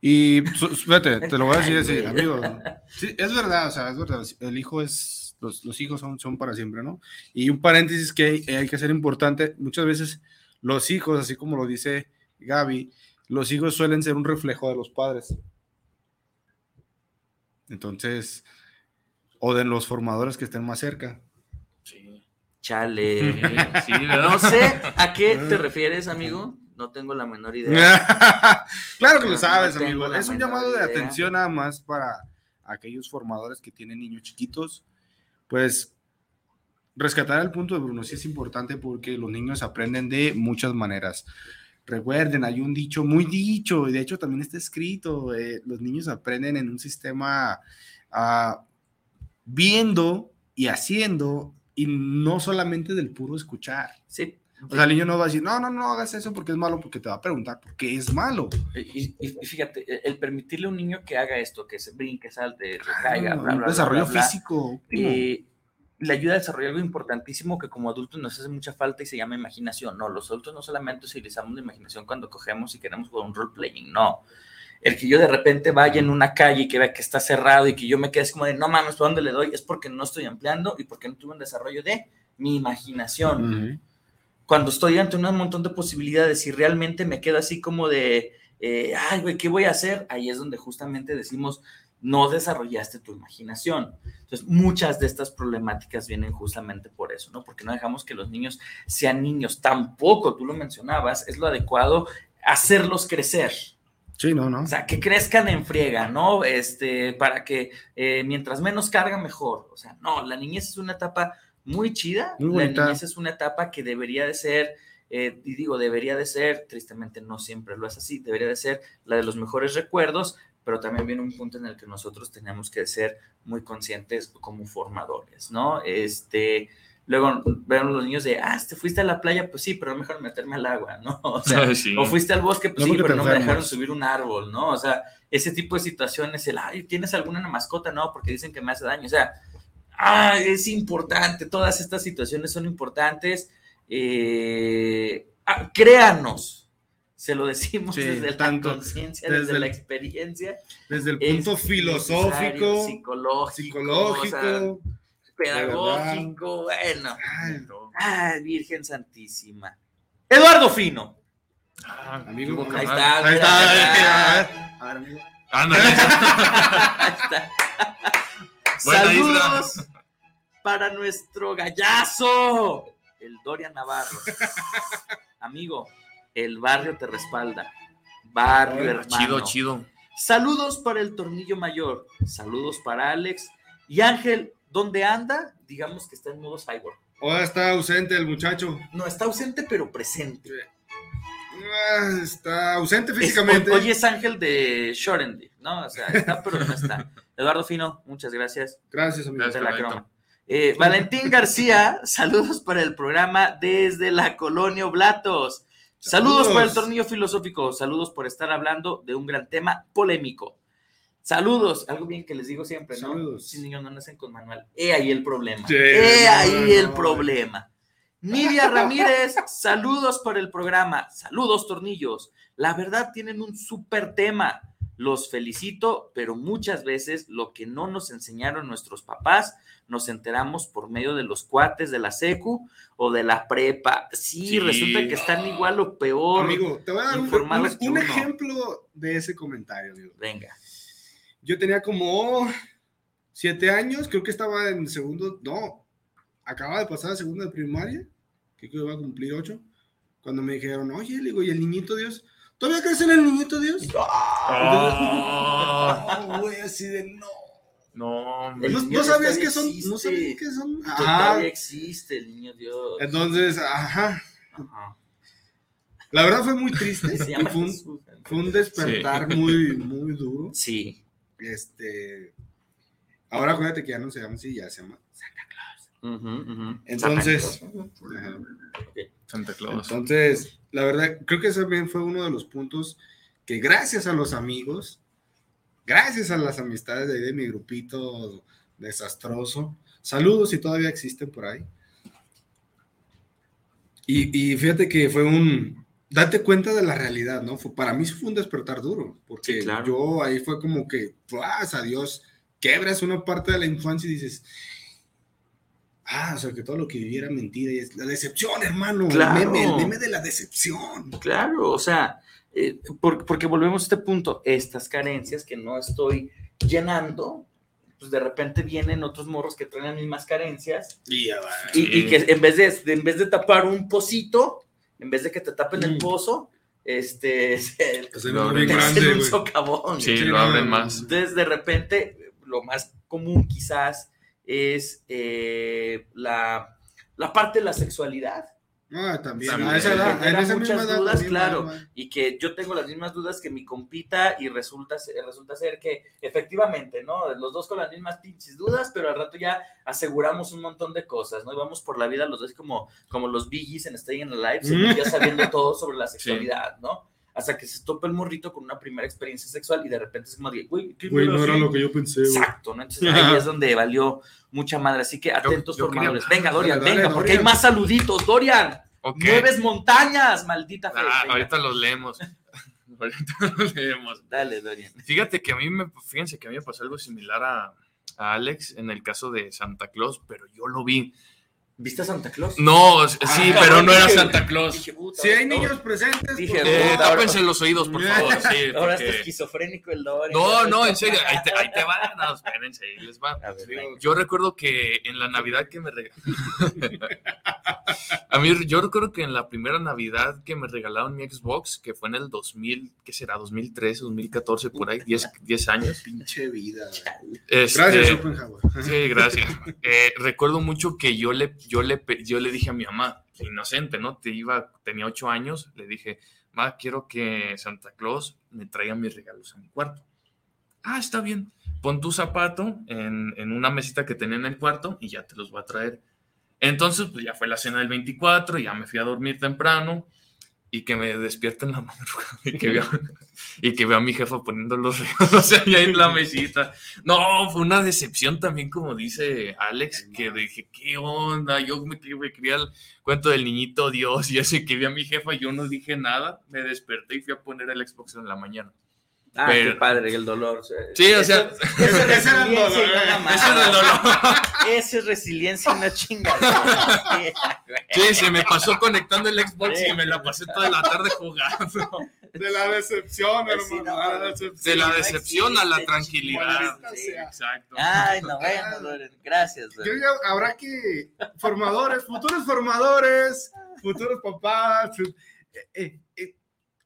Y su- fíjate, te lo voy a decir así, *laughs* amigo. Sí, es verdad, o sea, es verdad. El hijo es, los, los hijos son, son para siempre, ¿no? Y un paréntesis que hay, hay que hacer importante, muchas veces los hijos, así como lo dice Gaby, los hijos suelen ser un reflejo de los padres. Entonces, o de los formadores que estén más cerca. Sí. Chale. *laughs* Sí. No sé a qué *laughs* te refieres, amigo. No tengo la menor idea. *laughs* claro que lo sabes, no amigo. Es un llamado de idea. atención nada más para aquellos formadores que tienen niños chiquitos. Pues rescatar el punto de Bruno sí es importante porque los niños aprenden de muchas maneras. Recuerden, hay un dicho muy dicho, y de hecho también está escrito, eh, los niños aprenden en un sistema ah, viendo y haciendo, y no solamente del puro escuchar. Sí. O sea, el niño no va a decir, no, no, no hagas eso porque es malo, porque te va a preguntar por qué es malo. Y, y- y fíjate, e, el permitirle a un niño que haga esto, que se brinque, salte, caiga, bla, bla, desarrollo bla, físico. eh, le ayuda a desarrollar algo importantísimo que como adultos nos hace mucha falta y se llama imaginación. No, los adultos no solamente utilizamos la imaginación cuando cogemos y queremos jugar un role playing, no. El que yo de repente vaya en una calle y que vea que está cerrado y que yo me quede como de no mames, ¿por dónde le doy? Es porque no estoy ampliando y porque no tuve un desarrollo de mi imaginación Ujú. Cuando estoy ante un montón de posibilidades y realmente me quedo así como de, eh, ay, güey, ¿qué voy a hacer? Ahí es donde justamente decimos, no desarrollaste tu imaginación. Entonces, muchas de estas problemáticas vienen justamente por eso, ¿no? Porque no dejamos que los niños sean niños. Tampoco, tú lo mencionabas, es lo adecuado hacerlos crecer. Sí, no, no. O sea, que crezcan en friega, ¿no? Este, para que eh, mientras menos carga, mejor. O sea, no, la niñez es una etapa muy chida. Muy la bonita. niñez es una etapa que debería de ser, eh, y digo, debería de ser, tristemente no siempre lo es así, debería de ser la de los mejores recuerdos, pero también viene un punto en el que nosotros tenemos que ser muy conscientes como formadores, ¿no? Este, luego vemos los niños de, ah, te fuiste a la playa, pues sí, pero mejor meterme al agua, ¿no? *laughs* O sea, *laughs* Sí. o fuiste al bosque, pues No, sí, pero no me dejaron subir un árbol, ¿no? O sea, ese tipo de situaciones, el, ay, ¿tienes alguna mascota? No, porque dicen que me hace daño. O sea, ah, es importante, todas estas situaciones son importantes. Eh, ah, créanos, se lo decimos Sí, desde tanto, la conciencia, desde la experiencia. Desde el punto filosófico, psicológico, psicológico. o sea, pedagógico, bueno. Ay, Ay, Virgen Santísima. Eduardo Fino. Ah, Amigo, Ahí está, Ahí está, mira, ahí mira. está. A ver, amigo. Ándale. *laughs* Ahí está. Saludos para nuestro gallazo, el Dorian Navarro. Amigo, el barrio te respalda. Barrio, Ay, hermano. Chido, chido. Saludos para el tornillo mayor. Saludos para Alex. Y Ángel, ¿dónde anda? Digamos que está en modo cyborg. Ahora está ausente el muchacho. No, está ausente, pero presente. Ah, Está ausente Es- físicamente. hoy es Ángel de Shorendy, ¿no? O sea, está, pero no está. Eduardo Fino, muchas gracias. Gracias, amigo. Gracias. de la. Eh, Valentín García, *laughs* saludos para el programa desde la colonia Oblatos. Saludos, Saludos. para el tornillo filosófico. Saludos por estar hablando de un gran tema polémico. Saludos, algo bien que les digo siempre, ¿no? Saludos. Si niños no nacen con manual. He ahí el problema. Sí, He no, ahí no, el no. problema. Nidia Ramírez, *laughs* saludos por el programa. Saludos, tornillos. La verdad tienen un súper tema. Los felicito, pero muchas veces lo que no nos enseñaron nuestros papás nos enteramos por medio de los cuates de la secu o de la prepa. Sí, Sí. resulta que están igual o peor. Amigo, te voy a dar un, ejemplo de ese comentario, amigo. Venga. Yo tenía como siete años, creo que estaba en segundo, no, acaba de pasar a segundo de primaria, que creo que iba a cumplir ocho, cuando me dijeron, oye, le digo, ¿y el niñito Dios? ¿Todavía crees en el niñito Dios? *laughs* Ah, No, güey, así de no. no, hombre. ¿No, sabías que son? ¿No sabías que son? Ajá. Todavía existe el niño Dios. Entonces, ajá. Ajá. La verdad fue muy triste. *laughs* Se y llama fue, un, Jesús. fue un despertar muy, muy duro. Sí. Este. Ahora acuérdate que ya no se llama así, ya se llama. Ujú, ujú. Entonces-. Santa Claus. Entonces, la verdad, creo que ese también fue uno de los puntos que gracias a los amigos, gracias a las amistades de, de mi grupito desastroso, saludos si todavía existen por ahí. Y, y fíjate que fue un, date cuenta de la realidad, ¿no? Fue, para mí fue un despertar duro, porque Sí, claro. yo ahí fue como que, pues, adiós, quebras una parte de la infancia y dices, ah, o sea, que todo lo que viví era mentira y es la decepción, hermano, Claro. el, meme, el meme de la decepción. Claro, o sea, eh, por- porque volvemos a este punto, estas carencias que no estoy llenando, pues de repente vienen otros morros que traen las mismas carencias Y y, y que en vez, de, de- en vez de tapar un pocito, en vez de que te tapen el Mm. pozo, este, *laughs* se, Se Lo abren grande, un güey. socavón. Sí, Sí, lo abren más. Entonces, de repente, lo más común quizás es eh, la, la parte de la sexualidad. Ah, también. También. A esa edad, en Genera esa muchas misma edad dudas, claro. y que yo tengo las mismas dudas que mi compita y resulta, ser- resulta ser que efectivamente, ¿no? Los dos con las mismas pinches dudas, pero al rato ya aseguramos un montón de cosas, ¿no? Y vamos por la vida los dos como, como los biggies en Stay in Alive, según ya sabiendo *laughs* todo sobre la sexualidad, ¿no? Hasta que se topa el morrito con una primera experiencia sexual y de repente es como de, güey, ¿qué Güey, pedo no era así?" lo que yo pensé, güey. Exacto, ¿no? Entonces ahí es donde valió mucha madre. Así que atentos yo formadores. Venga, Dorian, Dale, dale, venga, porque hay más saluditos, Dorian. Ok. Mueves montañas, maldita fe. Ah, ahorita los leemos. *laughs* ahorita los leemos. Dale, Dorian. Fíjate que a mí me, fíjense que a mí me pasó algo similar a, a Alex en el caso de Santa Claus, pero yo lo vi. ¿Viste a Santa Claus? No, sí, Ah, pero no era Santa Claus. Dije, puta, Si hay niños presentes, Dije, Eh, puta, tápense los oídos, por favor. Sí, *laughs* Ahora está porque- esquizofrénico el Dorian. No, no, en serio, ahí te, ahí te va. No, espérense, ahí les va. Ver. Yo recuerdo que en la Navidad que me regalaron. *laughs* a mí, yo recuerdo que en la primera Navidad que me regalaron mi Xbox, que fue en el 2000, ¿qué será? 2013, 2014, por ahí, 10, 10 años. Pinche vida. Este, Gracias, Schopenhauer. Sí, gracias. *laughs* Eh, recuerdo mucho que yo le, yo, le, yo le dije a mi mamá, inocente, ¿no? Te iba, tenía ocho años, le dije, ma, quiero que Santa Claus me traiga mis regalos a mi cuarto. Ah, está bien. Pon tu zapato en, en una mesita que tenía en el cuarto y ya te los voy a traer. Entonces, pues ya fue la cena del 24, ya me fui a dormir temprano y que me despierto en la *laughs* madrugada y que veo, *laughs* y que veo a mi jefa poniendo los regalos *laughs* ahí en la mesita. No, fue una decepción también, como dice Alex, que dije, ¿qué onda? Yo me, me quería el cuento del niñito Dios y ese que vi a mi jefa, yo no dije nada, me desperté y fui a poner el Xbox en la mañana. Ah, Pero- qué padre, el dolor. Sí, o sea, es *laughs* ese era el dolor, eh. Ese era el dolor. Esa es resiliencia y una chingada. *laughs* Sí, se me pasó conectando el Xbox Sí. y me la pasé toda la tarde jugando. *laughs* De la decepción, Sí, hermano. no, a la no. decepción. De la decepción a la tranquilidad. Sí, exacto. Ay, no, bueno, gracias. Yo ya- habrá que formadores, futuros formadores, futuros papás, eh, eh,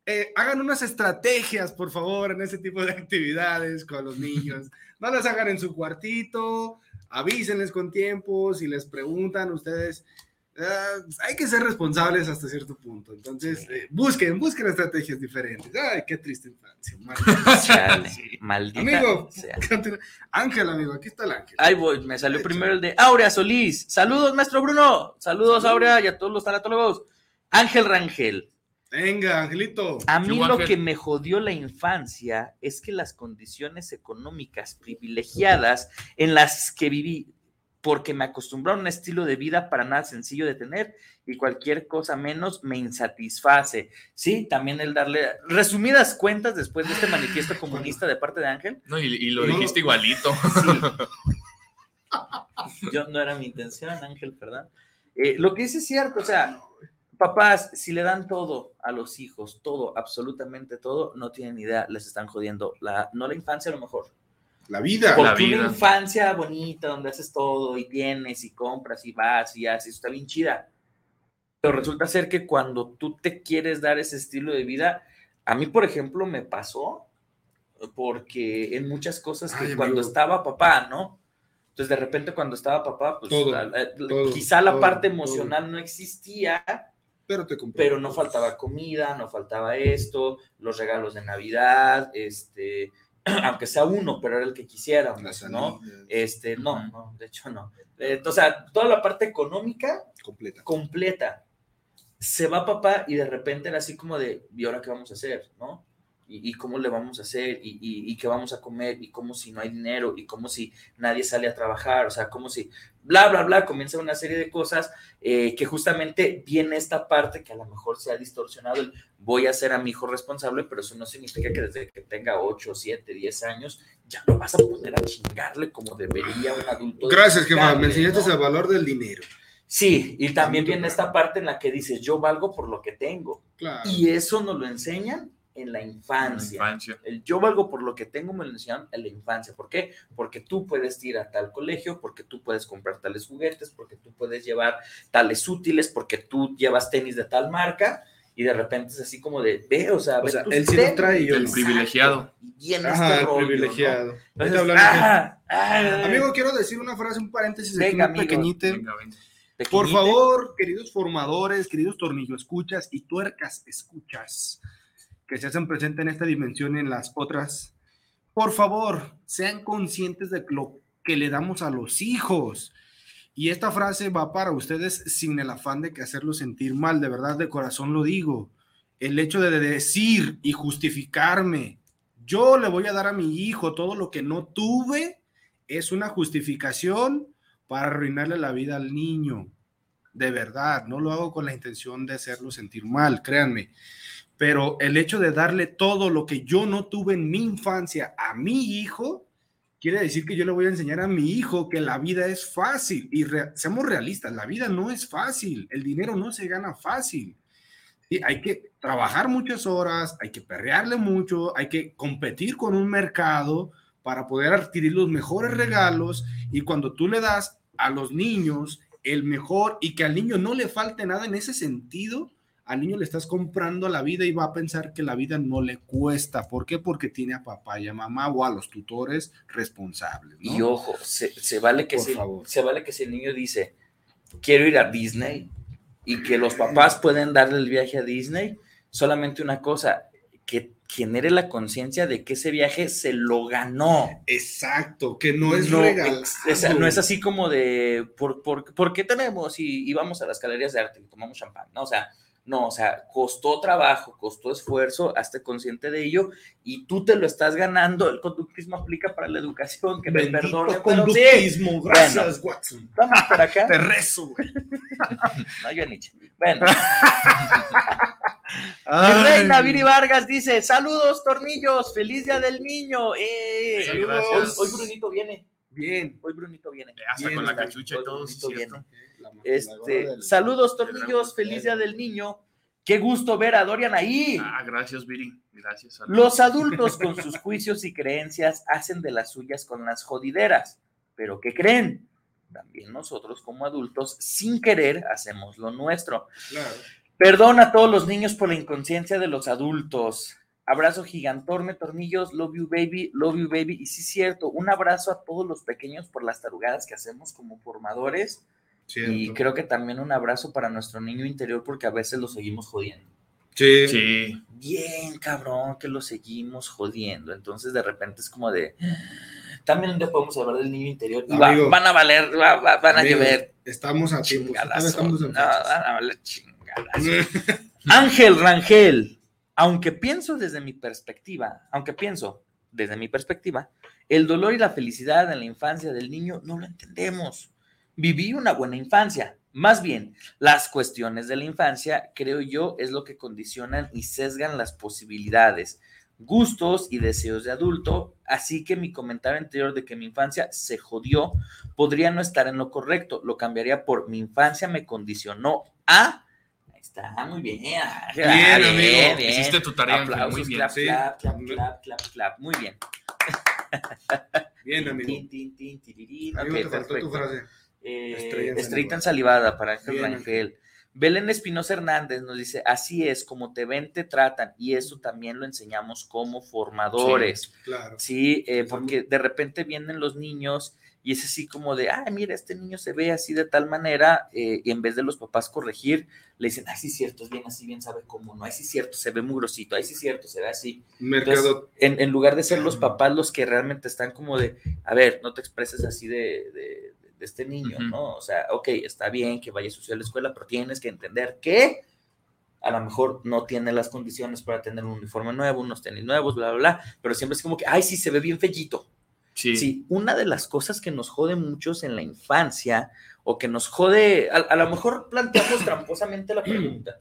eh, eh, hagan unas estrategias, por favor, en ese tipo de *laughs* actividades con los niños. No las hagan en su cuartito, avísenles con tiempo, si les preguntan ustedes. ah, hay que ser responsables hasta cierto punto. Entonces, eh, busquen, busquen estrategias diferentes. Ay, qué triste infancia. maldita. *laughs* Sí. maldita Amigo, sea. Ángel, amigo, aquí está el ángel. Ahí voy, me salió primero el de Aurea Solís. Saludos, maestro Bruno. Saludos, Aurea, y a todos los tanatólogos. Ángel Rangel. Venga, Angelito. A mí lo que me jodió la infancia es que las condiciones económicas privilegiadas en las que viví, porque me acostumbraron a un estilo de vida para nada sencillo de tener y cualquier cosa menos me insatisface. Sí, también el darle resumidas cuentas después de este manifiesto comunista de parte de Ángel. No, y, y lo No. dijiste igualito. Yo no era mi intención, Ángel, perdón. Eh, lo que dice es cierto, o sea, papás, si le dan todo a los hijos, todo, absolutamente todo, no tienen idea, les están jodiendo. La, no la infancia a lo mejor. La vida. Porque La vida. una infancia bonita donde haces todo y tienes y compras y vas y haces, está bien chida. Pero resulta ser que cuando tú te quieres dar ese estilo de vida, a mí, por ejemplo, me pasó porque en muchas cosas que Ay, cuando amigo. estaba papá, ¿no? Entonces, de repente, cuando estaba papá, pues Todo, la- la- todo, quizá la todo, parte todo. emocional no existía, Pero te compré. pero no faltaba comida, no faltaba esto, los regalos de Navidad, este, *clears throat* aunque sea uno, pero era el que quisiéramos, ¿no? Este, no, no, de hecho no. Eh, o sea, toda la parte económica completa. completa. Se va papá y de repente era así como de, ¿y ahora qué vamos a hacer? ¿No? ¿Y, y cómo le vamos a hacer? ¿Y, y, y qué vamos a comer? ¿Y cómo si no hay dinero? ¿Y cómo si nadie sale a trabajar? O sea, como si, bla, bla, bla, comienza una serie de cosas eh, que justamente viene esta parte que a lo mejor se ha distorsionado el voy a hacer a mi hijo responsable, pero eso no significa que desde que tenga 8, 7, 10 años ya lo vas a poner a chingarle como debería un adulto. Gracias, chingarle, Me enseñaste ¿no? el valor del dinero. Sí, y también viene esta parte en la que dices, yo valgo por lo que tengo. Claro. Y eso nos lo enseñan en la En la infancia. El yo valgo por lo que tengo me lo enseñaron en la infancia. ¿Por qué? Porque tú puedes ir a tal colegio, porque tú puedes comprar tales juguetes, porque tú puedes llevar tales útiles, porque tú llevas tenis de tal marca. Y de repente es así como de, ve, o sea, O ve sea, tus él sí lo tenis. trae y yo El no. privilegiado. Y viene Ajá, este el rollo, ¿no? privilegiado. Entonces, ah, ah, Amigo, quiero decir una frase, un paréntesis aquí Venga, amigo. pequeñito. Venga, venga. Por favor, queridos formadores, queridos tornillo escuchas y tuercas escuchas que se hacen presentes en esta dimensión y en las otras, por favor, sean conscientes de lo que le damos a los hijos. Y esta frase va para ustedes sin el afán de que hacerlos sentir mal, de verdad, de corazón lo digo. El hecho de decir y justificarme, yo le voy a dar a mi hijo todo lo que no tuve, es una justificación para arruinarle la vida al niño. De verdad, no lo hago con la intención de hacerlo sentir mal, créanme. Pero el hecho de darle todo lo que yo no tuve en mi infancia a mi hijo, quiere decir que yo le voy a enseñar a mi hijo que la vida es fácil. Y seamos realistas, la vida no es fácil, el dinero no se gana fácil. Sí, hay que trabajar muchas horas, hay que perrearle mucho, hay que competir con un mercado para poder adquirir los mejores regalos y cuando tú le das a los niños el mejor y que al niño no le falte nada en ese sentido, al niño le estás comprando la vida y va a pensar que la vida no le cuesta. ¿Por qué? Porque tiene a papá y a mamá o a los tutores responsables. ¿no? Y ojo, se, se vale que Por si, favor. se vale que si el niño dice, quiero ir a Disney, y que los papás pueden darle el viaje a Disney, solamente una cosa, que genere la conciencia de que ese viaje se lo ganó. Exacto, que no es no, regalado. no es así como de, ¿por, por, por qué tenemos? Y, y vamos a las galerías de arte y tomamos champán, ¿no? O sea, no, o sea, costó trabajo, costó esfuerzo, hazte consciente de ello y tú te lo estás ganando. El conductismo aplica para la educación, que me Bendito perdone. pero sí, conductismo, gracias, Watson. vamos por acá. *laughs* Te rezo, güey. *laughs* No, yo Nietzsche. Bueno, *laughs* el rey Naviri Vargas dice: Saludos, tornillos, feliz día del niño. ¡Eh! Sí, Hoy, Brunito viene, Bien. hoy Brunito viene. Hasta Bien, con la cachucha y todo, sí, bonito Este, saludos, tornillos, feliz día del niño. Qué gusto ver a Dorian ahí. Ah, gracias, Viri. Gracias. a- Los adultos con sus juicios y creencias hacen de las suyas con las jodideras. Pero ¿qué creen? También nosotros como adultos, sin querer, hacemos lo nuestro. Claro. Perdón a todos los niños por la inconsciencia de los adultos. Abrazo gigantorme, tornillos, love you baby, love you baby. Y sí, cierto, un abrazo a todos los pequeños por las tarugadas que hacemos como formadores. Y creo que también un abrazo para nuestro niño interior porque a veces lo seguimos jodiendo. Sí. Sí. Bien, cabrón, que lo seguimos jodiendo. Entonces de repente es como de... También día podemos hablar del niño interior y va- van a valer, va- va- van a Amigo, llover Estamos a tiempo. chingadazo. Estamos en No, fechas. van a valer chingadazo. *laughs* Ángel Rangel, aunque pienso desde mi perspectiva, aunque pienso desde mi perspectiva, el dolor y la felicidad en la infancia del niño no lo entendemos. Viví una buena infancia. Más bien, las cuestiones de la infancia, creo yo, es lo que condicionan y sesgan las posibilidades, gustos y deseos de adulto. Así que mi comentario anterior de que mi infancia se jodió podría no estar en lo correcto. Lo cambiaría por mi infancia me condicionó a Ahí está, muy bien. Ah, Bien, amigo. Hiciste tu tarea, Aplausos, muy bien. clap, Sí. clap, clap, clap, clap, clap. Muy bien. Bien, amigo. Tin, tin, tin. Amigo, Ok, te faltó tu frase. Eh, Estrella ensalivada. ensalivada para Ángel Bien, Rangel. Belén Espinosa Hernández nos dice, así es, como te ven, te tratan, y eso también lo enseñamos como formadores. Claro. Sí, eh, porque de repente vienen los niños y es así como de, ay, mira, este niño se ve así de tal manera, eh, y en vez de los papás corregir, le dicen, ay, sí, cierto, es bien así, bien sabe cómo, no, ay, sí, cierto, se ve muy grosito, ay, sí, cierto, se ve así. Entonces, Mercado. en, en lugar de ser los papás los que realmente están como de, a ver, no te expreses así de, de- de este niño. ¿no? O sea, ok, está bien que vaya sucio a la escuela, pero tienes que entender que a lo mejor no tiene las condiciones para tener un uniforme nuevo, unos tenis nuevos, bla, bla, bla, pero siempre es como que, ay, sí, se ve bien fellito. Sí. Sí, una de las cosas que nos jode muchos en la infancia o que nos jode, a, a lo mejor planteamos *coughs* tramposamente la pregunta.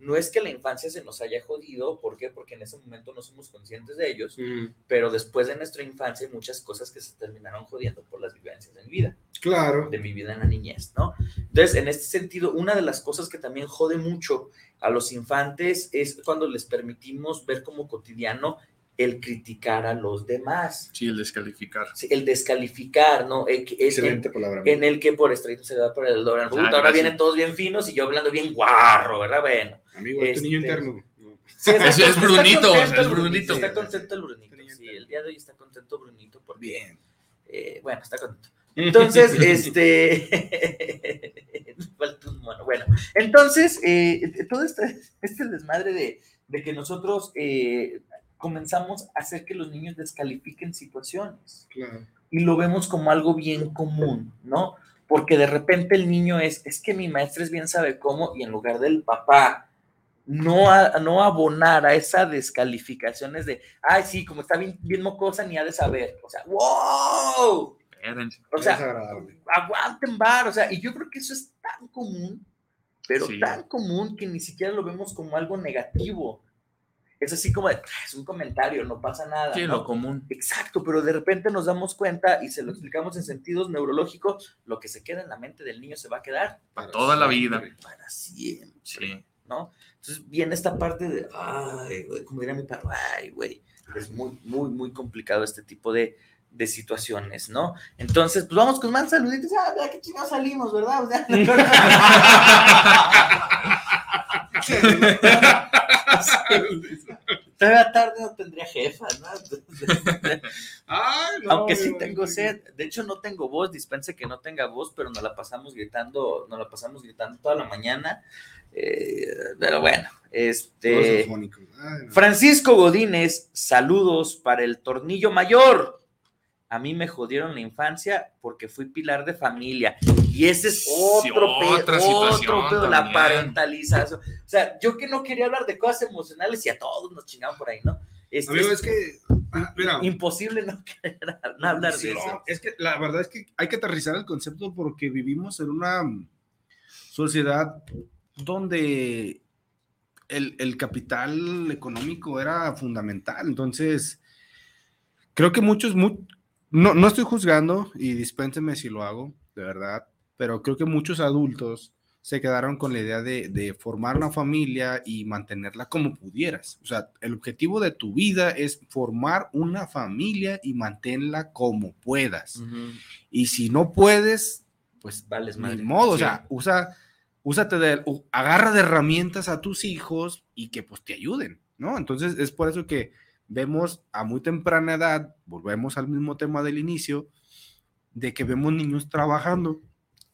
No es que la infancia se nos haya jodido, ¿por qué? Porque en ese momento no somos conscientes de ellos, Mm, pero después de nuestra infancia hay muchas cosas que se terminaron jodiendo por las vivencias de mi vida, Claro. de mi vida en la niñez, ¿no? Entonces, en este sentido, una de las cosas que también jode mucho a los infantes es cuando les permitimos ver como cotidiano el criticar a los demás. Sí, el descalificar. Sí, el descalificar, ¿no? El- Excelente palabra. en el que por estricto se da por el Doran. Ah, ahora gracias. vienen todos bien finos y yo hablando bien guarro, ¿verdad? Bueno. Amigo, es tu niño este- interno. Sí, Es- Brunito, es Brunito. Está contento el Brunito. Sí, el día de hoy está contento Brunito porque, Bien. eh, bueno, está contento. *laughs* Entonces, este. *laughs* Bueno, entonces, eh, todo este, este desmadre de, de que nosotros eh, comenzamos a hacer que los niños descalifiquen situaciones. Claro. Y lo vemos como algo bien común, ¿no? Porque de repente el niño es, es que mi maestra es bien sabe cómo, y en lugar del papá, no, a- no abonar a esas descalificaciones de, ay, sí, como está bien, bien mocosa, ni ha de saber. O sea, wow. Espérense. O sea, Desagradable. aguanten bar, o sea, y yo creo que eso es tan común, pero Sí. tan común que ni siquiera lo vemos como algo negativo. Es así como, de, "Ah, es un comentario, no pasa nada. Sí, ¿no? lo común. Exacto, pero de repente nos damos cuenta y se lo explicamos en sentidos neurológicos, lo que se queda en la mente del niño se va a quedar Para toda la vida. para siempre, Sí. ¿no? Entonces viene esta parte de, ay, güey, como diría mi perro, ay, güey, es muy, muy, muy complicado este tipo de, de situaciones, ¿no? Entonces, pues vamos con más saluditos, ah, vea qué chingados salimos, ¿verdad? O sea, *laughs* *laughs* *laughs* *laughs* Todavía tarde no tendría jefa, ¿no? Ay, no, Aunque sí tengo sed. De hecho, no tengo voz. Dispense que no tenga voz, pero nos la pasamos gritando, nos la pasamos gritando toda la mañana. Eh, pero bueno, este. afónicos. Ay, no. Francisco Godínez, saludos para el tornillo mayor. A mí me jodieron la infancia porque fui pilar de familia. Y ese es otro pedo, otra otro pedo, la parentalización. O sea, yo que no quería hablar de cosas emocionales y a todos nos chingaban por ahí, ¿no? Este, Amigo, es que, ah, mira, imposible no *laughs* querer no hablar Sí, de no, eso. es que la verdad es que hay que aterrizar el concepto porque vivimos en una mm, sociedad donde el, el capital económico era fundamental. Entonces, creo que muchos, mu- no, no estoy juzgando y dispénseme si lo hago, de verdad, pero creo que muchos adultos se quedaron con la idea de, de formar una familia y mantenerla como pudieras. O sea, el objetivo de tu vida es formar una familia y mantenerla como puedas. Y si no puedes, pues Vales ni madre. modo, o sea, usa, úsate de, agarra de herramientas a tus hijos y que pues te ayuden, ¿no? Entonces es por eso que vemos a muy temprana edad, volvemos al mismo tema del inicio, de que vemos niños trabajando,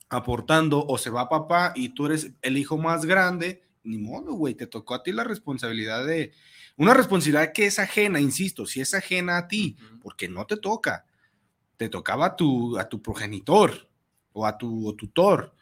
aportando, o se va papá y tú eres el hijo más grande, ni modo, güey, te tocó a ti la responsabilidad de, una responsabilidad que es ajena, insisto, si es ajena a ti, porque no te toca, te tocaba a tu, a tu progenitor o a tu o tutor.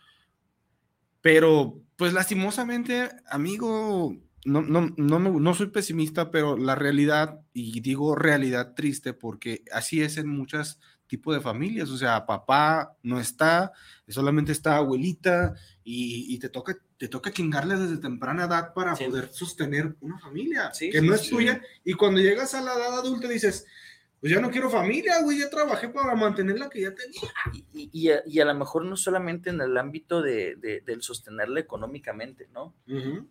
Pero, pues lastimosamente, amigo, no, no, no, me- no soy pesimista, pero la realidad, y digo realidad triste, porque así es en muchos tipos de familias, o sea, papá no está, solamente está abuelita, y, y te toca te toca chingarle desde temprana edad para Sí. poder sostener una familia Sí, que sí, no es tuya, y cuando llegas a la edad adulta dices, pues ya no quiero familia, güey, ya trabajé para mantener la que ya tenía. Y, a, y a lo mejor no solamente en el ámbito de, de- del sostenerla económicamente, ¿no?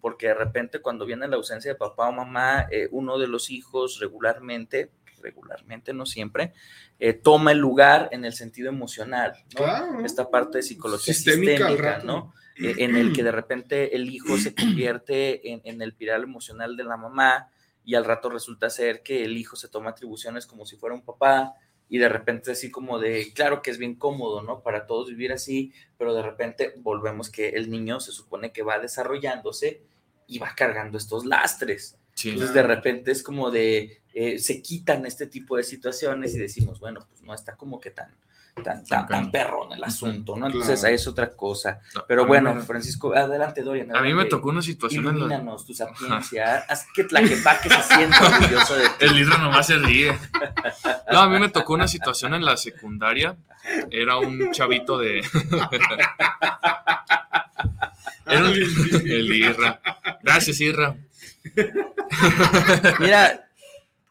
Porque de repente cuando viene la ausencia de papá o mamá, eh, uno de los hijos regularmente, regularmente, no siempre, eh, toma el lugar en el sentido emocional, ¿no? Claro. Esta parte de psicología Sistémica. ¿no? Eh, en el que de *clears throat* repente el hijo se convierte en, en el pilar emocional de la mamá y al rato resulta ser que el hijo se toma atribuciones como si fuera un papá y de repente así como de, claro que es bien cómodo, ¿no? Para todos vivir así, pero de repente volvemos que el niño se supone que va desarrollándose y va cargando estos lastres. Sí. Entonces de repente es como de, eh, se quitan este tipo de situaciones y decimos, bueno, pues no está como que tan, tan, tan, tan perrón el asunto, ¿no? Entonces Claro. es otra cosa. No, Pero bueno, Francisco, adelante, Dorian. A mí me tocó una situación en la... Tu sapiencia. Haz que Tlaquepaque se sienta orgulloso de *laughs* ti. El libro nomás se ríe. No, a mí me tocó una situación en la secundaria. Era un chavito de. *laughs* Era un... *laughs* El Irra. Gracias, Irra. Mira,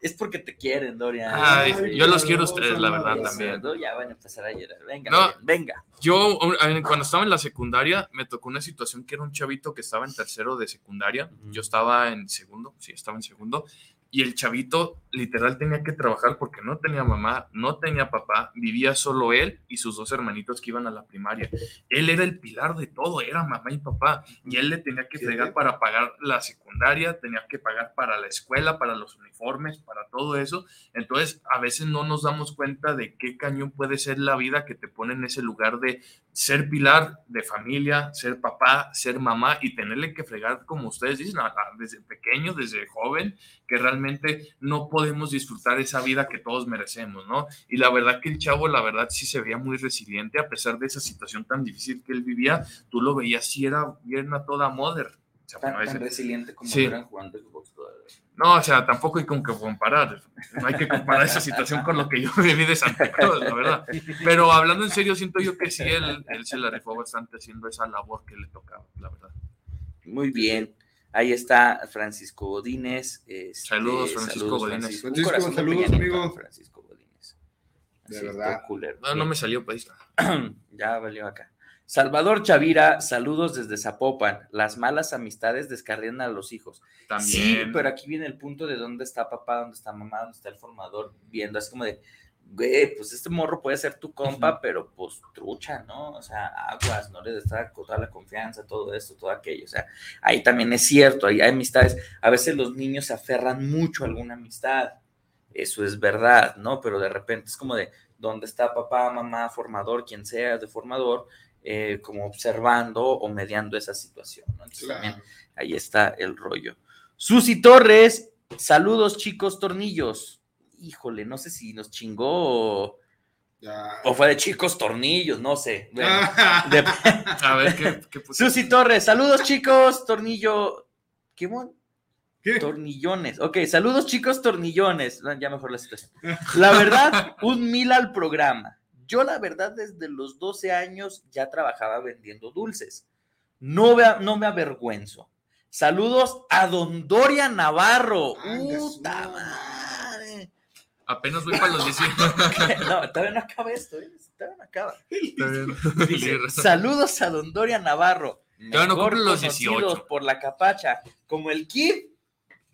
es porque te quieren, Dorian. Ay, yo los quiero a ustedes, la verdad, Eso, también. ¿no? Ya van a empezar a llorar. Venga, No. Dorian, venga. Yo, cuando estaba en la secundaria, me tocó una situación que era un chavito que estaba en tercero de secundaria. Yo estaba en segundo, sí, estaba en segundo. Y el chavito literal tenía que trabajar porque no tenía mamá, no tenía papá, vivía solo él y sus dos hermanitos que iban a la primaria. Él era el pilar de todo, era mamá y papá, y él le tenía que fregar para pagar la secundaria, tenía que pagar para la escuela, para los uniformes, para todo eso. Entonces, a veces no nos damos cuenta de qué cañón puede ser la vida que te pone en ese lugar de ser pilar de familia, ser papá, ser mamá y tenerle que fregar, como ustedes dicen, desde pequeño, desde joven, que realmente no podemos disfrutar esa vida que todos merecemos, ¿no? Y la verdad que el chavo, la verdad, sí se veía muy resiliente a pesar de esa situación tan difícil que él vivía, tú lo veías y era bien a toda mother. O sea, tan, tan resiliente como sí. eran jugando Xbox todavía. No, o sea, tampoco hay con que comparar. No hay que comparar esa situación con lo que yo viví de Santa Cruz, la verdad. Pero hablando en serio, siento yo que sí, él, él se la rifó bastante haciendo esa labor que le tocaba, la verdad. Muy bien. Ahí está Francisco Godínez. Este, saludos, Francisco Godínez. Francisco, Francisco saludos, amigo. Francisco Godínez. De verdad. No, no me salió, pues. *clears throat* ya valió acá. Salvador Chavira, saludos desde Zapopan. Las malas amistades descarrilan a los hijos. También. Sí, pero aquí viene el punto de dónde está papá, dónde está mamá, dónde está el formador viendo. Es como de, güey, pues este morro puede ser tu compa, pero pues trucha, ¿no? O sea, aguas, no le des toda la confianza, todo esto, todo aquello. O sea, ahí también es cierto, ahí hay amistades. A veces los niños se aferran mucho a alguna amistad. Eso es verdad, ¿no? Pero de repente es como de, ¿dónde está papá, mamá, formador, quien sea de formador? Eh, como observando o mediando esa situación. ¿no? Entonces, claro. también ahí está el rollo. Susi Torres, saludos chicos tornillos. Híjole, no sé si nos chingó o, fue de chicos tornillos, no sé. Bueno, *laughs* de... A ver, ¿qué, qué *laughs* Susi Torres, saludos chicos, tornillo. ¿Qué bon? ¿Qué? Tornillones. Ok, saludos chicos tornillones. Ya mejor la situación. La verdad, un mil al programa. Yo la verdad desde los 12 años ya trabajaba vendiendo dulces. No, me, no me avergüenzo. Saludos a Don Doria Navarro. ¡Puta madre! Apenas voy para los 18. *laughs* no, todavía no acaba esto, ¿eh? Todavía no acaba. Dice, saludos a Don Doria Navarro. Todavía no cumple los 18. Por la capacha, como el Kid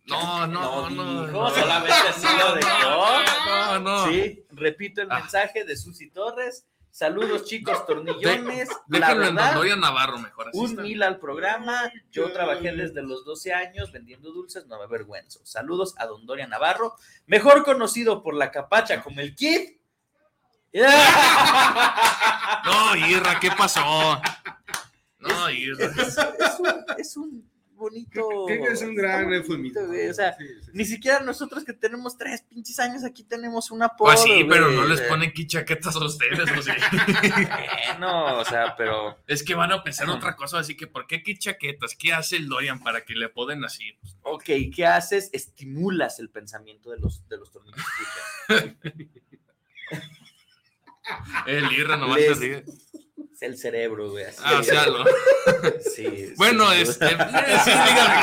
no, no, no. no, no solamente así lo dejó. No, no. Sí, repito el ah. mensaje de Susi Torres. Saludos, chicos, tornillones. De, déjenlo en Doria Navarro mejor. Así un está. mil al programa. Yo trabajé desde los 12 años vendiendo dulces, no me avergüenzo. Saludos a Don Doria Navarro, mejor conocido por la capacha como el Kid. No, Irra, ¿qué pasó? *laughs* No, Irra. Es, es, un, es un bonito. Creo que es un gran eufemismo. O sea, sí, sí, ni siquiera nosotros que tenemos tres pinches años aquí tenemos un apodo. Pues sí, pero no les ponen aquí chaquetas a ustedes, o sea. *laughs* no, o sea, pero. Es que van a pensar otra cosa, así que ¿por qué aquí chaquetas? ¿Qué hace el Dorian para que le apoden así? Ok, ¿qué haces? Estimulas el pensamiento de los, de los tornillos. *laughs* el Irra nomás Les... se ríe el cerebro, güey. Así. Ah, o sea, ¿no? Sí. Bueno, sí, este. sí, dígame,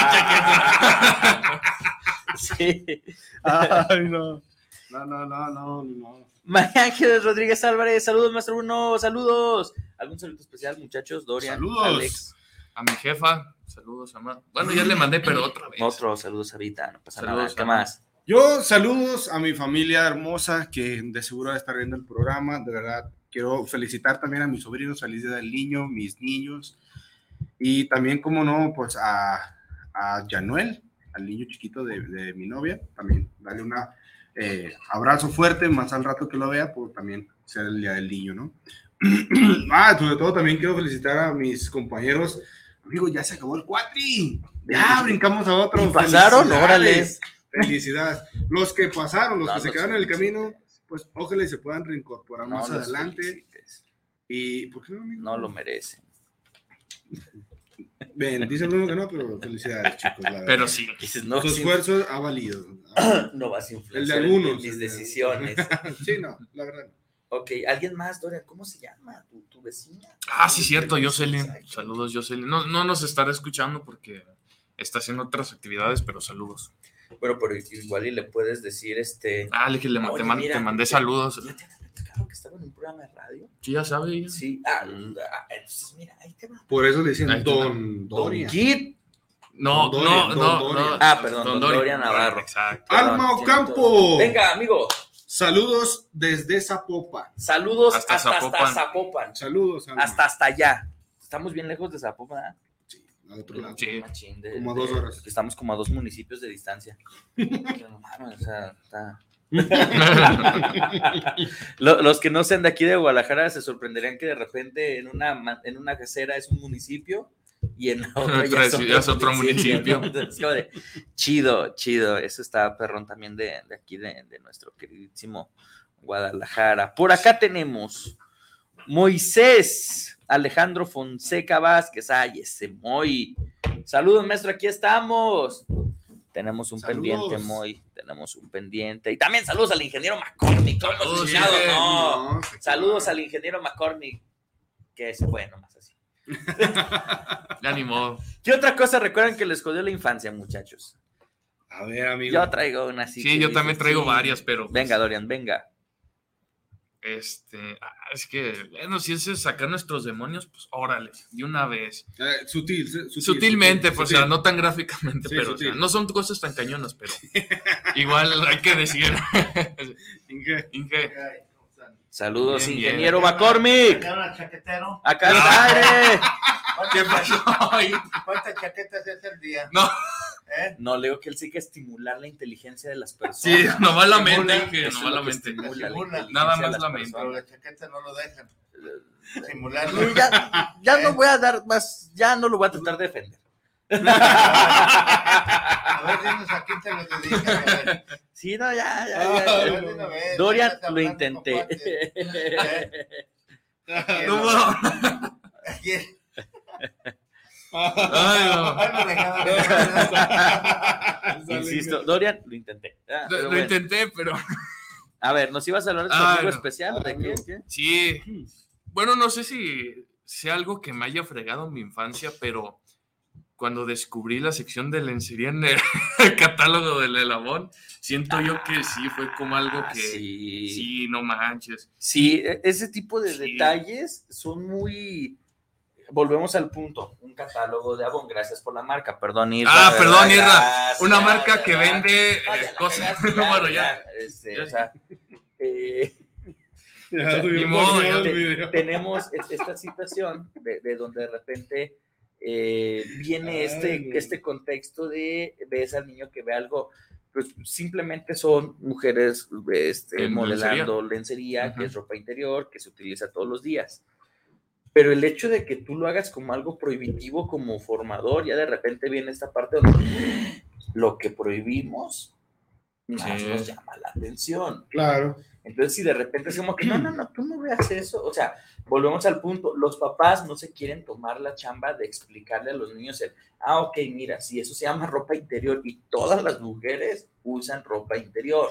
*laughs* Sí. Ay, no. No, no, no, no, no. María Ángeles Rodríguez Álvarez, saludos, maestro Bruno, saludos. ¿Algún saludo especial, muchachos? Dorian, saludos. Alex. A mi jefa, saludos, a Bueno, ya le mandé, pero otra vez. Otro, saludos ahorita, no pasa saludos, nada. ¿Qué más? Yo saludos a mi familia hermosa que de seguro va a estar viendo el programa, de verdad. Quiero felicitar también a mis sobrinos, feliz día del niño, mis niños. Y también, como no, pues a, a Januel, al niño chiquito de, de mi novia, también darle un eh, abrazo fuerte, más al rato que lo vea, por también ser el día del niño, ¿no? *clears throat* ah, sobre todo también quiero felicitar a mis compañeros. Amigo, ya se acabó el cuatri. Ya brincamos a otro. ¿Pasaron? Órale. Felicidades. Los que pasaron, los no, que se quedaron en el camino, pues ojalá y se puedan reincorporar no, más adelante. Felicites. Y, ¿por qué no, amigo? No lo merecen. Ven, dice Bruno que no, pero felicidades, chicos. La pero sí. Dices, no, Su esfuerzo ha valido. *clears throat* no vas a influenciar El de algunos. mis decisiones. *laughs* sí, no, la verdad. Ok, ¿alguien más, Doria? ¿Cómo se llama? ¿Tu, tu vecina? Ah, sí, cierto, Jocelyn. Saludos, Jocelyn. No, no nos estará escuchando porque está haciendo otras actividades, pero saludos. Bueno, pero igual y le puedes decir este. Ah, le, le, Oye, te, man, mira, te, mandé saludos. ¿Ya te había que estaba en un programa de radio? Sí, ya sabe. Ya. Sí, ah, entonces mira, ahí te va. Por eso le dicen Don Doria. Kid. No, Don no, Dorian, no, Don no. Ah, perdón, Don Dorian Navarro. Exacto. Alma Ocampo. Venga, amigo. Saludos desde Zapopan. Saludos Hasta hasta, hasta Zapopan. Zapopan. Saludos, Alma. Hasta hasta allá. Estamos bien lejos de Zapopan. ¿verdad? Al otro lado. Sí. De- Como a de- dos horas. Estamos como a dos municipios de distancia. *laughs* No mames, o sea, está- *laughs* Lo- Los que no sean de aquí de Guadalajara se sorprenderían que de repente en una, en una casera es un municipio y en la otra ya Otra es ciudad es otro municipio. *laughs* chido, chido. Eso está perrón también de, de aquí, de, de nuestro queridísimo Guadalajara. Por acá tenemos Moisés Alejandro Fonseca Vázquez. Ay, ese Moy. Saludos, maestro, aquí estamos. Tenemos un Saludos. pendiente, Moy. Tenemos un pendiente. Y también saludos al ingeniero McCormick. ¿cómo hemos Saludos. No. No, Saludos al ingeniero McCormick, que es bueno, más así. *laughs* Ni modo. ¿Qué otra cosa recuerdan que les jodió la infancia, muchachos? A ver, amigo. Yo traigo una así. Sí, yo dices, también traigo sí. varias, pero. pues, Venga, Dorian, venga. Este, ah, es que, bueno, si es sacar nuestros demonios, pues órale, de una vez. Eh, sutil, su- sutil, Sutilmente, sutil, pues, o sutil. sea, no tan gráficamente, Sí, pero o sea, no son cosas tan cañonas, pero *laughs* igual hay que decir. *laughs* Inge. Inge, Saludos, Bien, bien. ingeniero McCormick. Acá está. *laughs* ¿qué pasó? ¿Cuántas chaquetas es el día? No. ¿Eh? No, le digo que él sí que estimular la inteligencia de las personas. *laughs* Sí, nomás la mente, nomás la que mente. la Nada más la mente. Pero personas. las chaquetas no lo dejan. Simular. Ya, ya no voy a dar más, ya no lo voy a tratar de defender. *laughs* A ver, dinos a quién te lo dedicas. Sí, no, ya, ya, Dorian, estás lo intenté. *laughs* ¿Eh? No puedo. *laughs* Insisto, Dorian, lo intenté. Ah, Lo, lo bueno. intenté, pero A ver, ¿nos ibas a hablar de tu Ah, amigo no. especial? ¿De qué? ¿Qué? sí. Bueno, no sé si sea algo que me haya fregado en mi infancia, pero cuando descubrí la sección de lencería en el, *laughs* catálogo del Elabón, siento yo que sí fue como algo Ah, que sí. sí. no manches. Sí, e- ese tipo de Sí. detalles son muy. Volvemos al punto. Un catálogo de Avon, gracias por la marca. Perdón, Irra. Ah, perdón, Irra. gracias, Una marca que vende eh, cosas. *laughs* bueno, ya. este, o sea, *laughs* eh, modo, te- tenemos es- esta situación de, de donde de repente eh, viene este, Ay, este contexto de ves al niño que ve algo, pues simplemente son mujeres este, modelando lencería, que es ropa interior, que se utiliza todos los días. Pero el hecho de que tú lo hagas como algo prohibitivo, como formador, ya de repente viene esta parte donde lo que prohibimos más Sí. nos llama la atención. Claro. Entonces, si de repente es como que, no, no, no, tú no veas eso. O sea, volvemos al punto, los papás no se quieren tomar la chamba de explicarle a los niños el, ah, ok, mira, si eso se llama ropa interior y todas las mujeres usan ropa interior.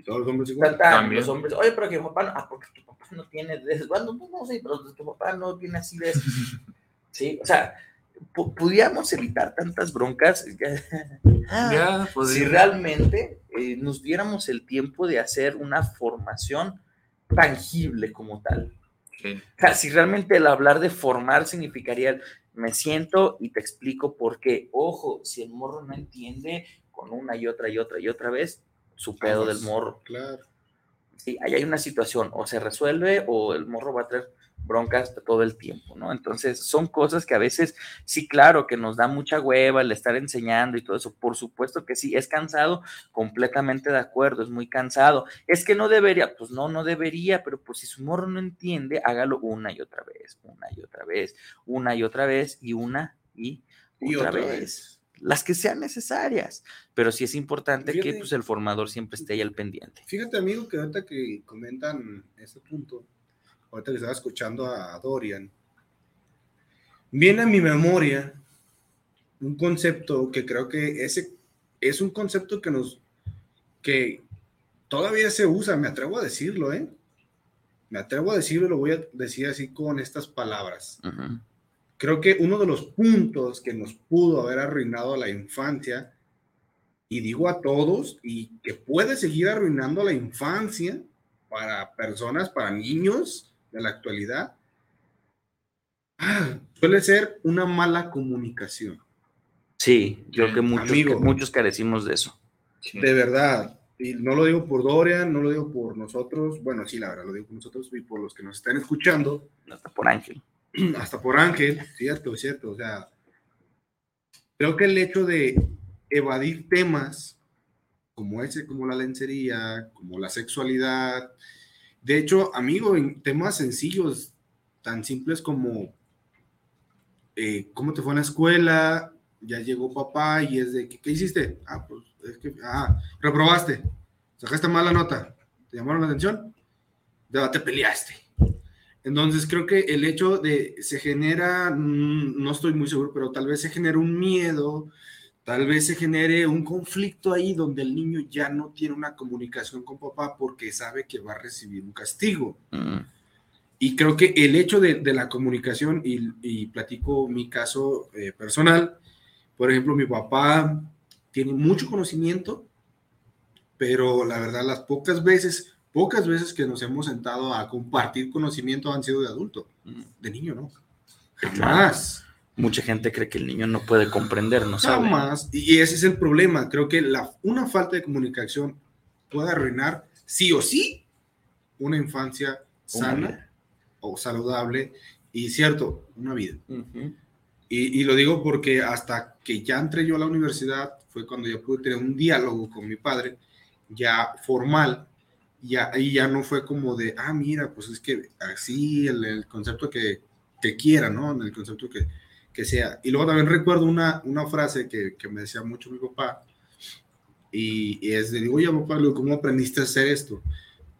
Y todos los hombres igual. También. los hombres, oye, pero que mi papá no, ah, porque tu papá no tiene de eso. Bueno, no, no sé, pero tu papá no tiene así de eso. *laughs* Sí, o sea, pu- pudiéramos evitar tantas broncas. *laughs* Ah, Ya, podría- si realmente eh, nos diéramos el tiempo de hacer una formación tangible como tal. Sí. O sea, si realmente el hablar de formar significaría el, me siento y te explico por qué. Ojo, si el morro no entiende con una y otra y otra y otra vez, su pedo del Aguas. morro. Claro. Sí, ahí hay una situación, o se resuelve o el morro va a traer broncas todo el tiempo, ¿no? Entonces, son cosas que a veces, sí, claro, que nos da mucha hueva el estar enseñando y todo eso, por supuesto que sí, es cansado, completamente de acuerdo, es muy cansado. Es que no debería, pues no, no debería, pero pues si su morro no entiende, hágalo una y otra vez, una y otra vez, una y otra vez y una y, Y otra, otra vez. vez. Las que sean necesarias, pero sí es importante que Fíjate. pues, el formador siempre esté ahí al pendiente. Fíjate, amigo, que ahorita que comentan ese punto, ahorita que estaba escuchando a Dorian, viene a mi memoria un concepto que creo que ese es un concepto que nos, que todavía se usa, me atrevo a decirlo, ¿eh? Me atrevo a decirlo, lo voy a decir así con estas palabras. Ujú. Creo que uno de los puntos que nos pudo haber arruinado la infancia, y digo a todos, y que puede seguir arruinando la infancia para personas, para niños de la actualidad, ah, suele ser una mala comunicación. Sí, yo creo que muchos, amigo. que muchos carecimos de eso. De verdad. Y no lo digo por Dorian, no lo digo por nosotros. Bueno, sí, la verdad, lo digo por nosotros y por los que nos están escuchando. Hasta por Ángel. *clears throat* hasta por Ángel, cierto, cierto, o sea, creo que el hecho de evadir temas como ese, como la lencería, como la sexualidad, de hecho, amigo, en temas sencillos, tan simples como eh, cómo te fue en la escuela, ya llegó papá y es de, ¿qué, qué hiciste? Ah, pues, es que, ah, reprobaste, sacaste mala nota, ¿te llamaron la atención? Ya te peleaste. Entonces creo que el hecho de se genera, mm, no estoy muy seguro, pero tal vez se genera un miedo, tal vez se genere un conflicto ahí donde el niño ya no tiene una comunicación con papá porque sabe que va a recibir un castigo. Mm, Y creo que el hecho de, de la comunicación, y, y platico mi caso eh, personal, por ejemplo, mi papá tiene mucho conocimiento, pero la verdad las pocas veces, pocas veces que nos hemos sentado a compartir conocimiento han sido de adulto, de niño no. Jamás. Mucha gente cree que el niño no puede comprender, no sabe. Jamás. Y ese es el problema. Creo que la, una falta de comunicación puede arruinar, sí o sí, una infancia sana o saludable y cierto, una vida. Y, y lo digo porque hasta que ya entré yo a la universidad fue cuando ya pude tener un diálogo con mi padre, ya formal, y ya no fue como de, ah, mira, pues es que así el, el concepto que, que quiera, ¿no? En el concepto que, que sea. Y luego también recuerdo una, una frase que, que me decía mucho mi papá, y, y es de, digo, oye, papá, ¿cómo aprendiste a hacer esto?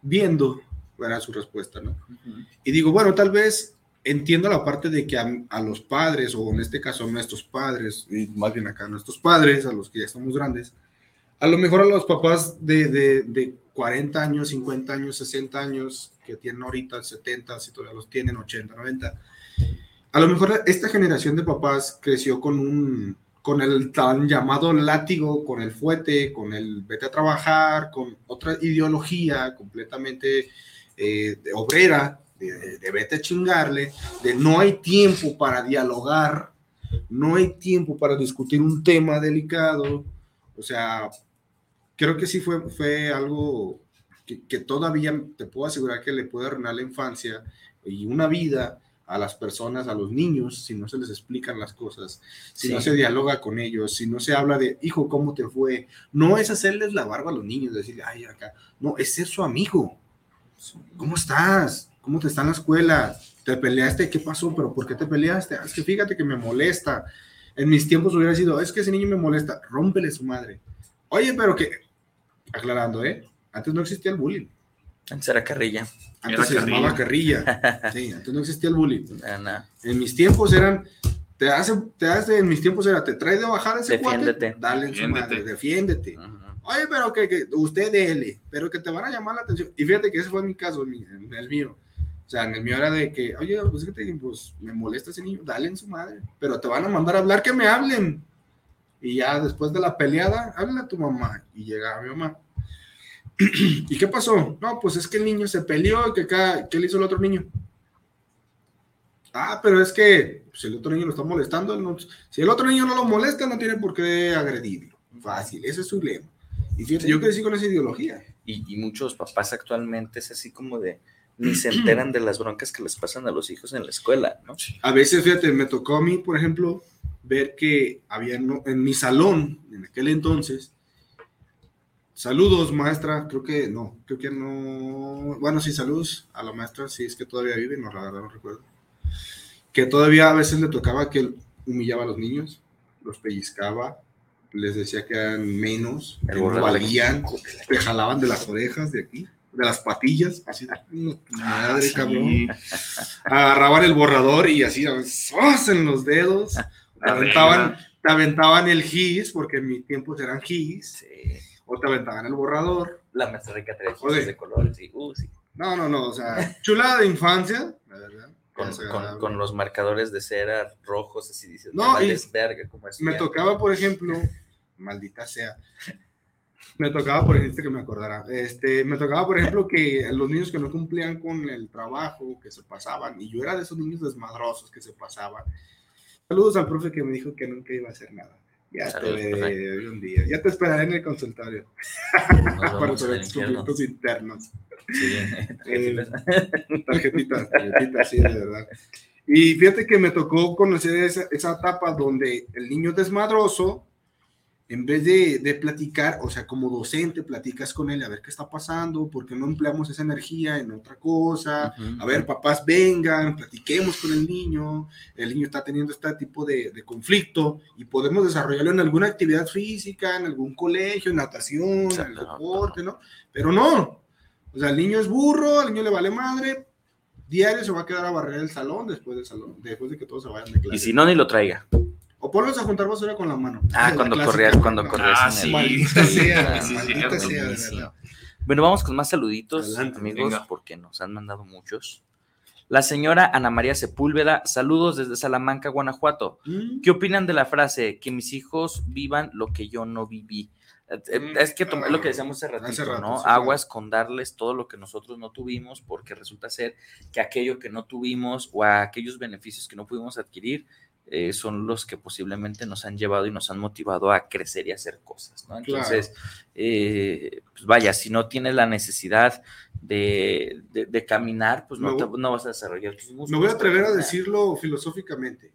Viendo, era su respuesta, ¿no? Ujú. Y digo, bueno, tal vez entiendo la parte de que a, a los padres, o en este caso a nuestros padres, y más bien acá a nuestros padres, a los que ya estamos grandes, a lo mejor a los papás de, de, de 40 años, 50 años, 60 años, que tienen ahorita 70, si todavía los tienen 80, 90, a lo mejor esta generación de papás creció con un con el tan llamado látigo, con el fuete, con el vete a trabajar, con otra ideología completamente eh, de obrera, de, de vete a chingarle, de no hay tiempo para dialogar, no hay tiempo para discutir un tema delicado. O sea, creo que sí fue, fue algo que, que todavía te puedo asegurar que le puede arruinar la infancia y una vida a las personas, a los niños, si no se les explican las cosas, si Sí. no se dialoga con ellos, si no se habla de, hijo, ¿cómo te fue? No es hacerles la barba a los niños, decirle, ay, acá. No, es ser su amigo. ¿Cómo estás? ¿Cómo te está en la escuela? ¿Te peleaste? ¿Qué pasó? ¿Pero por qué te peleaste? "Ah, es que fíjate que me molesta. En mis tiempos hubiera sido, es que ese niño me molesta, rómpele su madre. Oye, pero que, aclarando, ¿eh? Antes no existía el bullying. Antes era carrilla. Antes Era se llamaba carrilla. *laughs* Sí, antes no existía el bullying. Ah, no. En mis tiempos eran, te hace, te hace, en mis tiempos era, te trae de bajar ese Defiéndete. cuate, dale en su Defiéndete. madre, defiéndete. Ujú. Oye, pero que, que usted dele, pero que te van a llamar la atención. Y fíjate que ese fue mi caso, en el mío. O sea, en el mío era de que, oye, pues, fíjate, pues me molesta ese niño, dale en su madre. Pero te van a mandar a hablar que me hablen. Y ya después de la peleada, háblale a tu mamá. Y llegaba mi mamá. *clears throat* ¿Y qué pasó? No, pues es que el niño se peleó y que acá, ¿qué le hizo el otro niño? Ah, pero es que pues, el otro niño lo está molestando. no- si el otro niño no lo molesta, no tiene por qué agredirlo. Fácil, ese es su lema. Y fíjate, yo crecí con esa ideología. Y, y muchos papás actualmente es así como de ni se enteran de las broncas que les pasan a los hijos en la escuela, ¿no? A veces, fíjate, me tocó a mí, por ejemplo, ver que había en mi salón, en aquel entonces, saludos, maestra, creo que no, creo que no, bueno, sí, saludos a la maestra, si es que todavía vive, no, la verdad no recuerdo, que todavía a veces le tocaba que humillaba a los niños, los pellizcaba, les decía que eran menos, que no valían, te jalaban de las orejas de aquí, de las patillas, así, no, madre, Sí. cabrón agarraban el borrador y así ¡zas! en los dedos, te aventaban, te aventaban el gis, porque en mi tiempo eran gis, Sí. o te aventaban el borrador. La maestra rica Joder. gises de colores, sí. Uh, sí. No, no, no, o sea, chulada de infancia, la verdad. Con, con- con los marcadores de cera rojos, así dices, No, y verga, como es. Me tocaba, por ejemplo, maldita sea, me tocaba, por ejemplo, que me acordara, este, me tocaba, por ejemplo, que los niños que no cumplían con el trabajo, que se pasaban, y yo era de esos niños desmadrosos que se pasaban. Saludos al profe que me dijo que nunca iba a hacer nada. Ya Saludos, te veré un día. Ya te esperaré en el consultorio. Para tus conflictos internos. Sí. *laughs* Eh, Tarjetitas, tarjetitas, sí, de verdad. Y fíjate que me tocó conocer esa, esa etapa donde el niño desmadroso, en vez de, de platicar, o sea, como docente, platicas con él a ver qué está pasando, por qué no empleamos esa energía en otra cosa. A ver, papás, vengan, platiquemos con el niño. El niño está teniendo este tipo de, de conflicto y podemos desarrollarlo en alguna actividad física, en algún colegio, en natación, en el deporte, ¿no? Pero no. O sea, el niño es burro, al niño le vale madre. Diario se va a quedar a barrer el salón después del salón, después de que todos se vayan de clase. Y si no, ni lo traiga. O ponlos a juntar basura con la mano. Ah, cuando corrías, cuando corrías Ah, en el. sí. Maldita sea, maldita sea, de buenísimo. verdad. Bueno, vamos con más saluditos, Adelante, amigos, venga. porque nos han mandado muchos. La señora Ana María Sepúlveda, saludos desde Salamanca, Guanajuato. Mm. ¿Qué opinan de la frase que mis hijos vivan lo que yo no viví? Eh, Mm, Es que ah, lo que decíamos hace ratito, hace rato, ¿no? sí, claro. Aguas con darles todo lo que nosotros no tuvimos, porque resulta ser que aquello que no tuvimos o aquellos beneficios que no pudimos adquirir eh, son los que posiblemente nos han llevado y nos han motivado a crecer y hacer cosas, ¿no? Claro. Entonces, eh, pues vaya, si no tienes la necesidad de, de- de caminar, pues no, te- no vas a desarrollar tus músculos. Me voy a atrever a decirlo filosóficamente.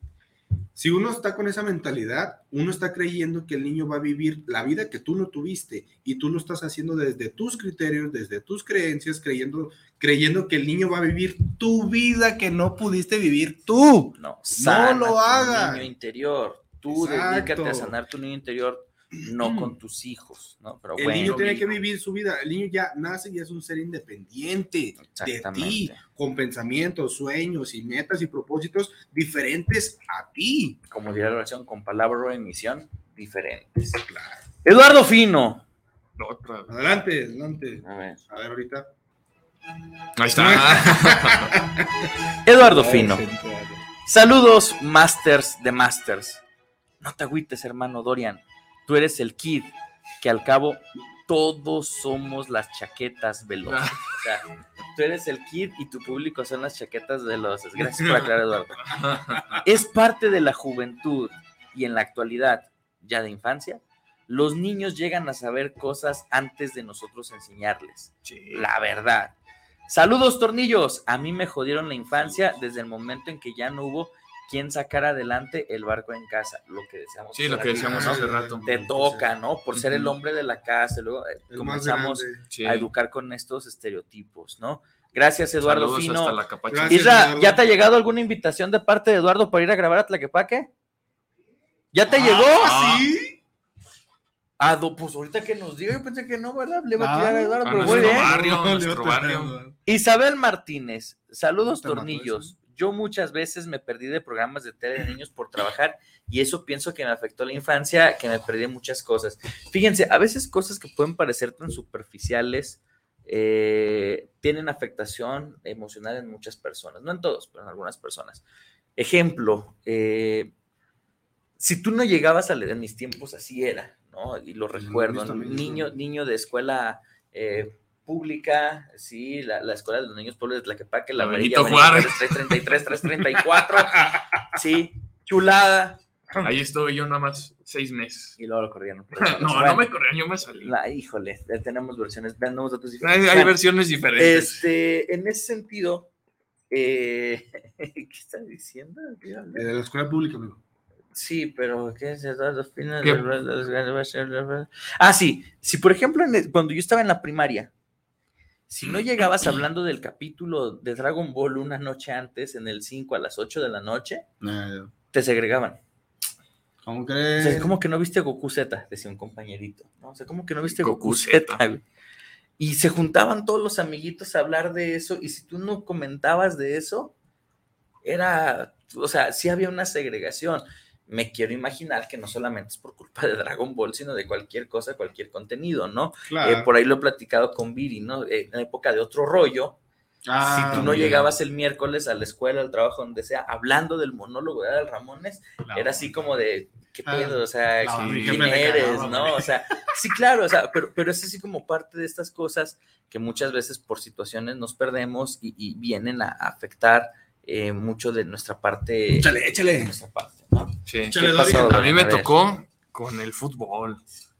Si uno está con esa mentalidad, uno está creyendo que el niño va a vivir la vida que tú no tuviste y tú lo estás haciendo desde tus criterios, desde tus creencias, creyendo, creyendo que el niño va a vivir tu vida que no pudiste vivir tú. No, sana lo tu haga. niño interior. Tú dedícate a Exacto. sanar tu niño interior, no con tus hijos, ¿no? Pero El bueno, niño tiene que vivir su vida. El niño ya nace y es un ser independiente de ti, con pensamientos, sueños y metas y propósitos diferentes a ti. Como diría la oración, con palabra o emisión diferentes. Eduardo Fino. Adelante, adelante. A ver. A ver, ahorita. Ahí está. *laughs* Eduardo Fino. Saludos, Masters de Masters. No te agüites, hermano Dorian. Tú eres el kid que al cabo todos somos las chaquetas veloces. O sea, tú eres el kid y tu público son las chaquetas veloces. Gracias por *laughs* aclarar, Eduardo. Es parte de la juventud y en la actualidad, ya de infancia, los niños llegan a saber cosas antes de nosotros enseñarles Sí. la verdad. Saludos, tornillos. A mí me jodieron la infancia desde el momento en que ya no hubo quien sacara adelante el barco en casa. Lo que decíamos. Sí, lo que decíamos Ah, hace rato. Te toca, ¿no? Por ser el hombre de la casa. Luego eh, El comenzamos. Sí. a educar con estos estereotipos, ¿no? Gracias, Eduardo Saludos Fino. hasta la capacha. Gracias. Isra, Eduardo. ¿ya te ha llegado alguna invitación de parte de Eduardo para ir a grabar a Tlaquepaque? ¿Ya te llegó? Ah, ¿Sí? Ah, do- pues ahorita que nos diga, yo pensé que no, ¿verdad? Le va a Ah, tirar a Eduardo, a pero muy nuestro bien. barrio, *laughs* No, nuestro le va a barrio. traer- Isabel Martínez, saludos ¿Te mató tornillos. Yo muchas veces me perdí de programas de tele de niños por trabajar y eso pienso que me afectó la infancia, que me perdí muchas cosas. Fíjense, a veces cosas que pueden parecer tan superficiales eh, tienen afectación emocional en muchas personas, no en todos, pero en algunas personas. Ejemplo, eh, si tú no llegabas a leer en mis tiempos, así era, ¿no? Y lo recuerdo, mis también, niño, niño de escuela eh, pública, sí, la, la escuela de los niños pobres de Tlaquepaque, la Benito Juárez. 333, 334, sí, chulada. Ahí estuve yo nada más seis meses. Y luego lo corrieron. No, Bueno, no me corrían, yo me salí. la- híjole, ya tenemos versiones, tenemos datos diferentes. hay Bueno, versiones diferentes. este, en ese sentido, eh, ¿qué está diciendo? Eh, De la escuela pública, amigo. Sí, pero ¿qué es? ¿Qué? Ah, sí. Si, por ejemplo, en el- cuando yo estaba en la primaria, si no llegabas *clears throat* hablando del capítulo de Dragon Ball una noche antes, en el 5 a las 8 de la noche, te segregaban. ¿Cómo O crees? sea, ¿cómo que no viste Goku Z? Decía un compañerito. ¿no? O sea, ¿cómo que no viste Goku, Goku Z? Z. güey? Y se juntaban todos los amiguitos a hablar de eso, y si tú no comentabas de eso, era, o sea, sí había una segregación. Me quiero imaginar que no solamente es por culpa de Dragon Ball, sino de cualquier cosa, cualquier contenido, ¿no? Claro. Eh, por ahí lo he platicado con Viri, ¿no? Eh, en la época de otro rollo, Ah, si tú no llegabas el miércoles a la escuela, al trabajo, donde sea, hablando del monólogo de Adal Ramones, era así como de, ¿qué Ah, pedo? O sea, ¿quién eres? cagaba, ¿No? O sea, sí, claro, o sea, pero, pero es así como parte de estas cosas que muchas veces por situaciones nos perdemos y, y vienen a afectar eh, mucho de nuestra parte. Échale, de échale. nuestra parte, ¿no? Sí. Échale, ¿Qué Dori. pasó, A mí me tocó Con el fútbol.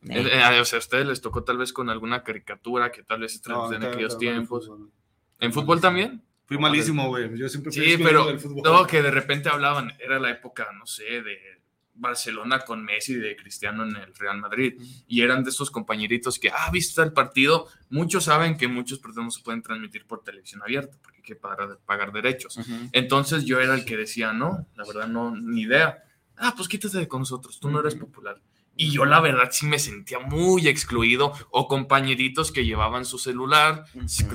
Eh, Eh, eh, o sea, a ustedes les tocó tal vez con alguna caricatura que tal vez se No, en aquellos tiempos. fútbol. ¿En fútbol también? Fui malísimo, güey. Yo siempre fui Sí, pero del fútbol. no, que de repente hablaban, era la época, no sé, de Barcelona con Messi y de Cristiano en el Real Madrid. Y eran de esos compañeritos que, ah, viste el partido. Muchos saben que muchos partidos no se pueden transmitir por televisión abierta porque hay que pagar, pagar derechos. Entonces yo era el que decía, no, la verdad no, ni idea. Ah, pues quítate de con nosotros, tú no eres popular. Y yo la verdad sí me sentía muy excluido o compañeritos que llevaban su celular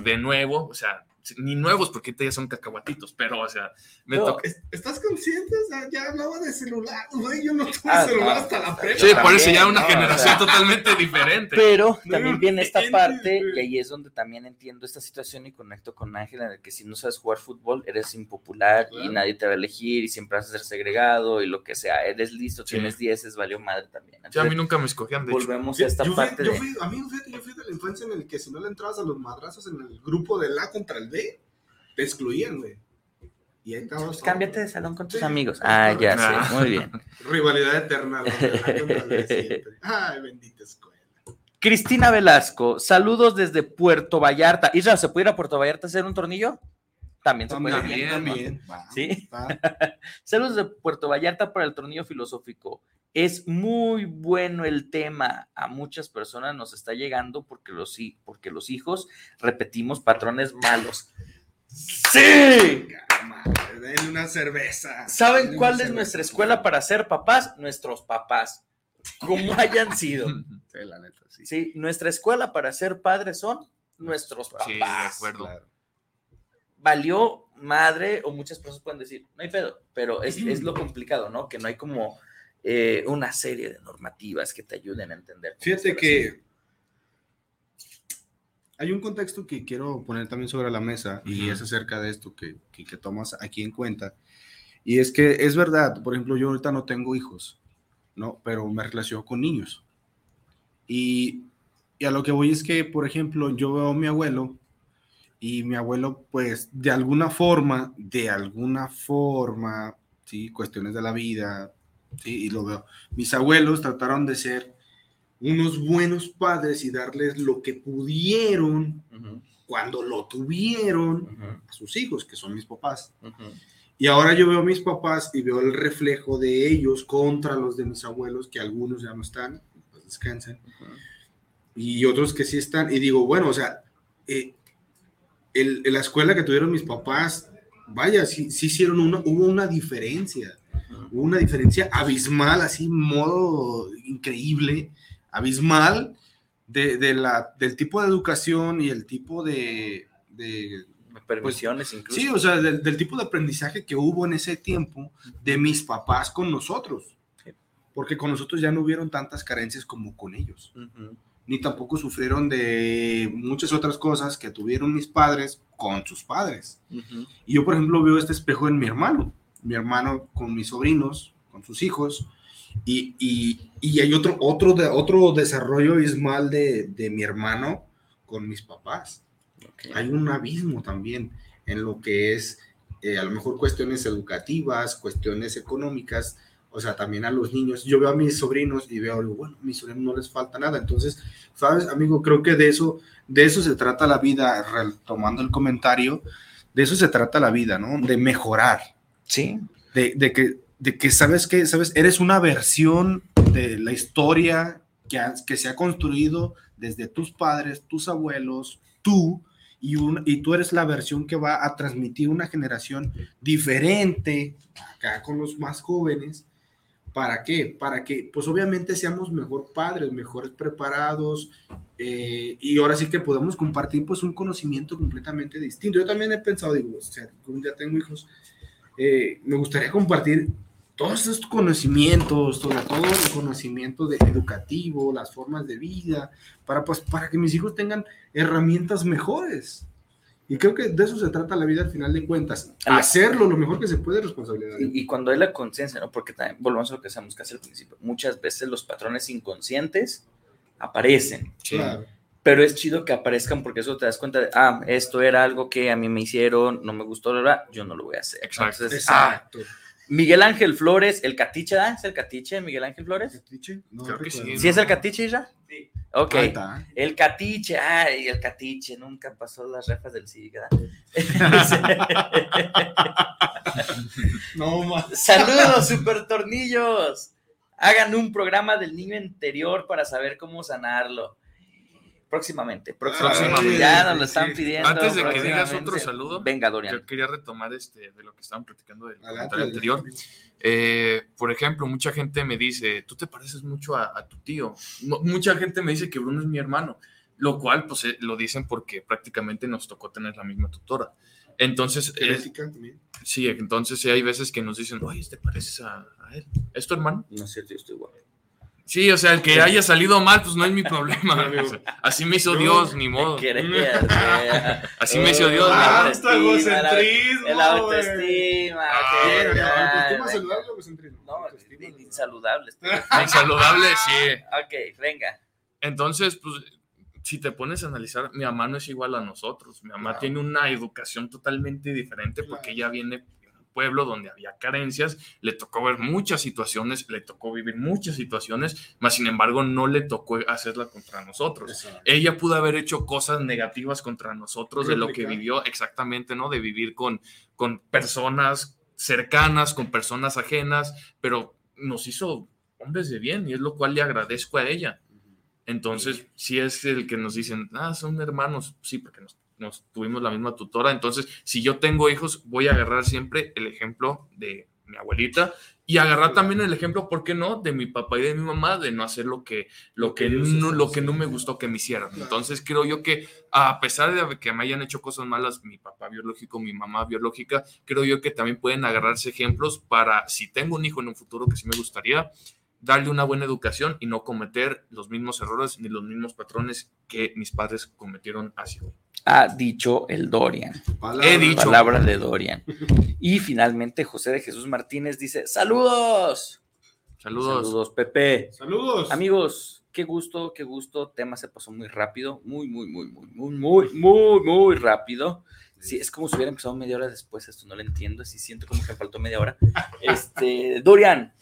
de nuevo, o sea, ni nuevos porque ya son cacahuatitos, pero o sea, me No, tocó... ¿Estás consciente? O sea, ya hablaba de celular, güey. Yo no tuve Ah, celular no. hasta la prepa. Sí, por eso ya una ¿no? generación O sea, totalmente diferente. Pero también viene esta parte, y ahí es donde también entiendo esta situación y conecto con Ángela, en el que si no sabes jugar fútbol, eres impopular y nadie te va a elegir y siempre vas a ser segregado y lo que sea. Eres listo, Sí. tienes 10, valió madre también. Sí, a Entonces, mí nunca me escogían, de hecho. volvemos a esta yo fui, parte yo de... fui- amigo, fíjate, yo fui de la infancia en el que si no le entrabas a los madrazos en el grupo del A contra el Te excluían, güey. Y ahí. Pues cámbiate de salón con tus Sí, amigos. Ah, ya sé, muy bien. *laughs* Rivalidad eterna. *laughs* Ay, bendita escuela. Cristina Velasco, saludos desde Puerto Vallarta. Israel, ¿se puede ir a Puerto Vallarta a hacer un tornillo? También se puede. También, ¿no? También. *laughs* va, Sí. *laughs* Saludos de Puerto Vallarta para el tornillo filosófico. Es muy bueno el tema. A muchas personas nos está llegando porque los, porque los hijos repetimos patrones malos. ¡Sí! Denle una cerveza. ¿Saben Denle cuál es nuestra escuela para ser papás? Nuestros papás. Como hayan sido. *laughs* Sí, la neta, sí. Sí, nuestra escuela para ser padres son nuestros papás. Sí, de acuerdo. Claro. Valió madre, o muchas personas pueden decir, no hay pedo, pero es, es lo *clears throat* complicado, ¿no? Que no hay como eh, una serie de normativas que te ayuden a entender. Fíjate que hay un contexto que quiero poner también sobre la mesa y es acerca de esto que, que, que tomas aquí en cuenta. Y es que es verdad, por ejemplo, yo ahorita no tengo hijos, ¿no? Pero me relaciono con niños. Y, y a lo que voy es que, por ejemplo, yo veo a mi abuelo y mi abuelo, pues, de alguna forma, de alguna forma, ¿sí? Cuestiones de la vida, ¿sí? Y lo veo. Mis abuelos trataron de ser unos buenos padres y darles lo que pudieron cuando lo tuvieron a sus hijos, que son mis papás. Y ahora yo veo a mis papás y veo el reflejo de ellos contra los de mis abuelos, que algunos ya no están, pues descansen, y otros que sí están. Y digo, bueno, o sea, eh, el- la escuela que tuvieron mis papás, vaya, sí, sí hicieron una, hubo una diferencia, hubo una diferencia abismal, así, modo increíble, abismal, de, de la, del tipo de educación y el tipo de, de Permisiones incluso. Sí, o sea, del, del tipo de aprendizaje que hubo en ese tiempo de mis papás con nosotros. Sí. Porque con nosotros ya no hubieron tantas carencias como con ellos. Ujú, Ni tampoco sufrieron de muchas otras cosas que tuvieron mis padres con sus padres. Y yo, por ejemplo, veo este espejo en mi hermano. Mi hermano con mis sobrinos, con sus hijos. Y, y, y hay otro, otro, de, otro desarrollo abismal de, de mi hermano con mis papás hay un abismo también en lo que es eh, a lo mejor cuestiones educativas, cuestiones económicas, o sea, también a los niños. Yo veo a mis sobrinos y veo, bueno, a mis sobrinos no les falta nada. Entonces, sabes, amigo, creo que de eso, de eso se trata la vida, retomando el comentario, de eso se trata la vida, ¿no? De mejorar, Sí, de, de que, de que sabes que, sabes, eres una versión de la historia que, que se ha construido desde tus padres, tus abuelos, tú, y, un, y tú eres la versión que va a transmitir una generación diferente acá con los más jóvenes. ¿Para qué? Para que, pues obviamente seamos mejor padres, mejores preparados, eh, y ahora sí que podamos compartir pues un conocimiento completamente distinto. Yo también he pensado, digo, o sea, un día tengo hijos, eh, me gustaría compartir todos estos conocimientos, sobre todo el conocimiento educativo, las formas de vida, para, pues, para que mis hijos tengan herramientas mejores. Y creo que de eso se trata la vida al final de cuentas. Hacerlo lo mejor que se puede, responsabilidad. y, y cuando hay la conciencia, ¿no? Porque también volvemos a lo que decíamos casi al principio. Muchas veces los patrones inconscientes aparecen. Claro. Pero es chido que aparezcan porque eso te das cuenta de, ah, esto era algo que a mí me hicieron, no me gustó, la verdad, yo no lo voy a hacer. Exacto. Entonces, ah, Exacto. Miguel Ángel Flores, el Catiche, ¿ah? ¿Es el Catiche, Miguel Ángel Flores? ¿Catiche? No Creo que sí. ¿Sí es el Catiche, Isra? Sí. Ok. Ahí está. El Catiche, ay, el Catiche, nunca pasó las refas del SIG, ¿verdad? *laughs* No, ma. Saludos, super tornillos. Hagan un programa del niño interior para saber cómo sanarlo. Próximamente, próximamente. Ay, ya nos lo sí. están pidiendo. Antes de que digas próximamente. otro saludo, Venga, Dorian. Yo quería retomar este de lo que estaban platicando del Adelante, comentario anterior. Eh, por ejemplo, mucha gente me dice, tú te pareces mucho a, a tu tío. Mu- mucha gente me dice que Bruno es mi hermano, lo cual pues eh, lo dicen porque prácticamente nos tocó tener la misma tutora. Entonces, eh, sí, entonces sí hay veces que nos dicen, oye, te pareces a, a él. ¿Es tu hermano? No es cierto, yo estoy guapo. Sí, o sea, el que haya salido mal, pues no es mi problema. *laughs* Así me hizo Dios, ni modo. *laughs* Así me hizo Dios, Ah, la- egocentrismo, El autoestima. Saludable. insaludable. *laughs* Insaludable, sí. Ok, venga. Entonces, pues, si te pones a analizar, mi mamá no es igual a nosotros. Mi mamá tiene una educación totalmente diferente porque ella viene pueblo donde había carencias, le tocó ver muchas situaciones, le tocó vivir muchas situaciones, mas sin embargo no le tocó hacerla contra nosotros. Exacto. Ella pudo haber hecho cosas negativas contra nosotros de lo que vivió exactamente, ¿no? De vivir con, con personas cercanas, con personas ajenas, pero nos hizo hombres de bien y es lo cual le agradezco a ella. Entonces, si es el que nos dicen, ah, son hermanos, sí, porque nos, nos tuvimos la misma tutora. Entonces, si yo tengo hijos, voy a agarrar siempre el ejemplo de mi abuelita y agarrar también el ejemplo, ¿por qué no?, de mi papá y de mi mamá, de no hacer lo que, lo que, no, lo que no me gustó que me hicieran. Entonces, creo yo que a pesar de que me hayan hecho cosas malas, mi papá biológico, mi mamá biológica, creo yo que también pueden agarrarse ejemplos para, si tengo un hijo en un futuro que sí me gustaría, darle una buena educación y no cometer los mismos errores ni los mismos patrones que mis padres cometieron hacia mí. Ha dicho el Dorian. Palabra. He dicho. Palabra de Dorian. Y finalmente José de Jesús Martínez dice, saludos. Saludos. Saludos, Pepe. Saludos. Amigos, qué gusto, qué gusto. Tema se pasó muy rápido, muy, muy, muy, muy, muy, muy, muy, muy rápido. Sí, es como si hubiera empezado media hora después, esto no lo entiendo, sí siento como que me faltó media hora. Este, Dorian,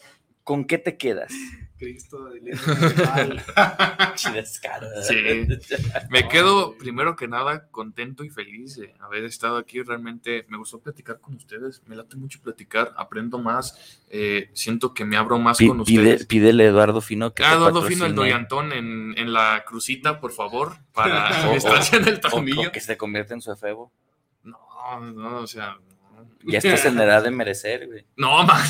¿con qué te quedas? Cristo. *laughs* Chidescaro. Sí. *laughs* Me quedo primero que nada contento y feliz de haber estado aquí. Realmente me gustó platicar con ustedes. Me late mucho platicar, aprendo más. eh, siento que me abro más con pide- ustedes. pídele a Eduardo Fino que Ah, Eduardo Fino, el. Doriantón en, en la crucita, por favor, para *laughs* O- en el o que se convierta en su efebo. No, no, o sea. Ya estás en la edad de merecer, güey. *laughs* No, man.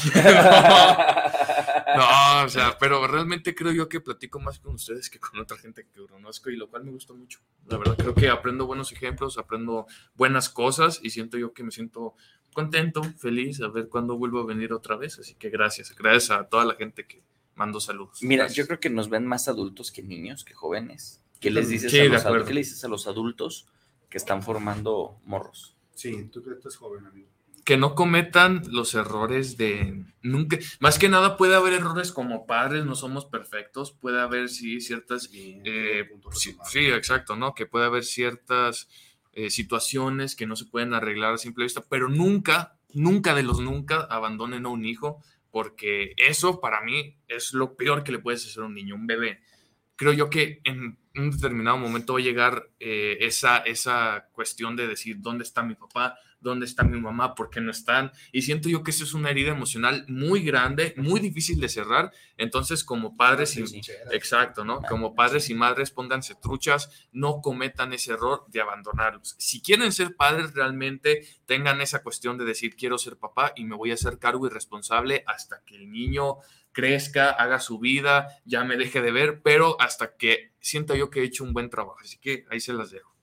No, no, o sea, pero realmente creo yo que platico más con ustedes que con otra gente que conozco y lo cual me gusta mucho. La verdad, creo que aprendo buenos ejemplos, aprendo buenas cosas y siento yo que me siento contento, feliz, a ver cuándo vuelvo a venir otra vez. Así que gracias, gracias a toda la gente que mando saludos. Mira, Gracias. yo creo que nos ven más adultos que niños, que jóvenes. ¿Qué les dices, Sí, a, los. ¿qué le dices a los adultos que están formando morros? Sí, tú que estás joven, amigo. Que no cometan los errores de nunca. Más que nada puede haber errores como padres, no somos perfectos, puede haber sí ciertas eh, sí, sí, exacto, ¿no? Que puede haber ciertas eh, situaciones que no se pueden arreglar a simple vista, pero nunca, nunca de los nunca abandonen a un hijo, porque eso para mí es lo peor que le puedes hacer a un niño, un bebé. Creo yo que en un determinado momento va a llegar eh, esa, esa cuestión de decir, ¿dónde está mi papá? ¿Dónde está mi mamá? ¿Por qué no están? Y siento yo que eso es una herida emocional muy grande, muy difícil de cerrar. Entonces, como padres y. Exacto, ¿no? Como padres y madres, pónganse truchas, no cometan ese error de abandonarlos. Si quieren ser padres, realmente tengan esa cuestión de decir, quiero ser papá y me voy a hacer cargo y responsable hasta que el niño crezca, haga su vida, ya me deje de ver, pero hasta que sienta yo que he hecho un buen trabajo. Así que ahí se las dejo.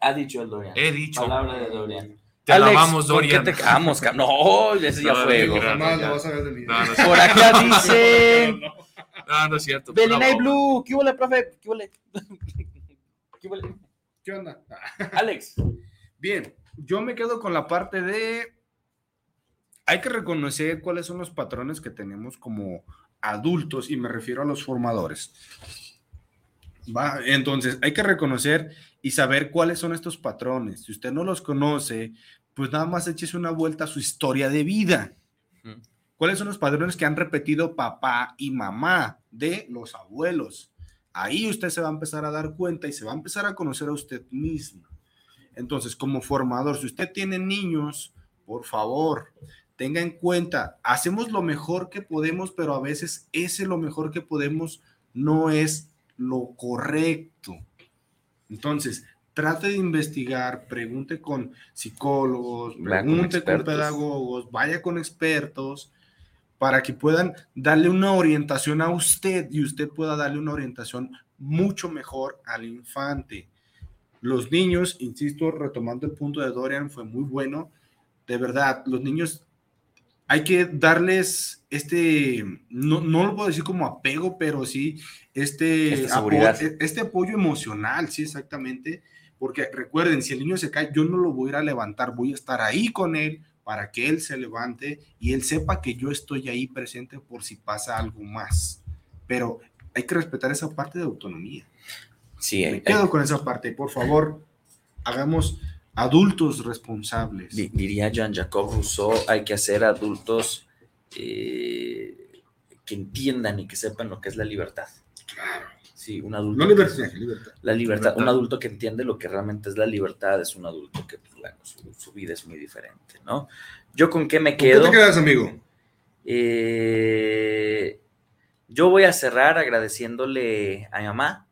Ha dicho el Dorian. He dicho, Palabra de Dorian. te Alex, alabamos, ¿con Dorian. qué te vamos? ca- No, ese ya No, fue. no, no, Por acá dice no, no es cierto. Belinay. Blue. ¿Qué huele, profe? ¿Qué huele? ¿Qué huele? ¿Qué onda? Alex. Bien, yo me quedo con la parte de. Hay que reconocer cuáles son los patrones que tenemos como adultos, y me refiero a los formadores. Va, entonces, hay que reconocer y saber cuáles son estos patrones. Si usted no los conoce, pues nada más échese una vuelta a su historia de vida. ¿Cuáles son los patrones que han repetido papá y mamá de los abuelos? Ahí usted se va a empezar a dar cuenta y se va a empezar a conocer a usted mismo. Entonces, como formador, si usted tiene niños, por favor, tenga en cuenta, hacemos lo mejor que podemos, pero a veces ese lo mejor que podemos no es lo correcto. Entonces, trate de investigar, pregunte con psicólogos, con pregunte con, pedagogos, vaya con expertos para que puedan darle una orientación a usted y usted pueda darle una orientación mucho mejor al infante. Los niños, insisto, retomando el punto de Dorian, fue muy bueno. De verdad, los niños hay que darles este, no, no lo puedo decir como apego, pero sí este, seguridad. este apoyo emocional, sí, exactamente. Porque recuerden, si el niño se cae, yo no lo voy a ir a levantar, voy a estar ahí con él para que él se levante y él sepa que yo estoy ahí presente por si pasa algo más. Pero hay que respetar esa parte de autonomía. Sí, Me hay- quedo con esa parte. Por favor, hagamos adultos responsables. Di- diría Jean-Jacques Rousseau, hay que hacer adultos eh, que entiendan y que sepan lo que es la libertad. Sí, un adulto. No que- libertad, libertad. La libertad, Libertad. un adulto que entiende lo que realmente es la libertad es un adulto que, pues, bueno, su, su vida es muy diferente, ¿no? ¿Yo con qué me ¿Con qué quedo? te quedas, amigo? Eh, yo voy a cerrar agradeciéndole a mi mamá,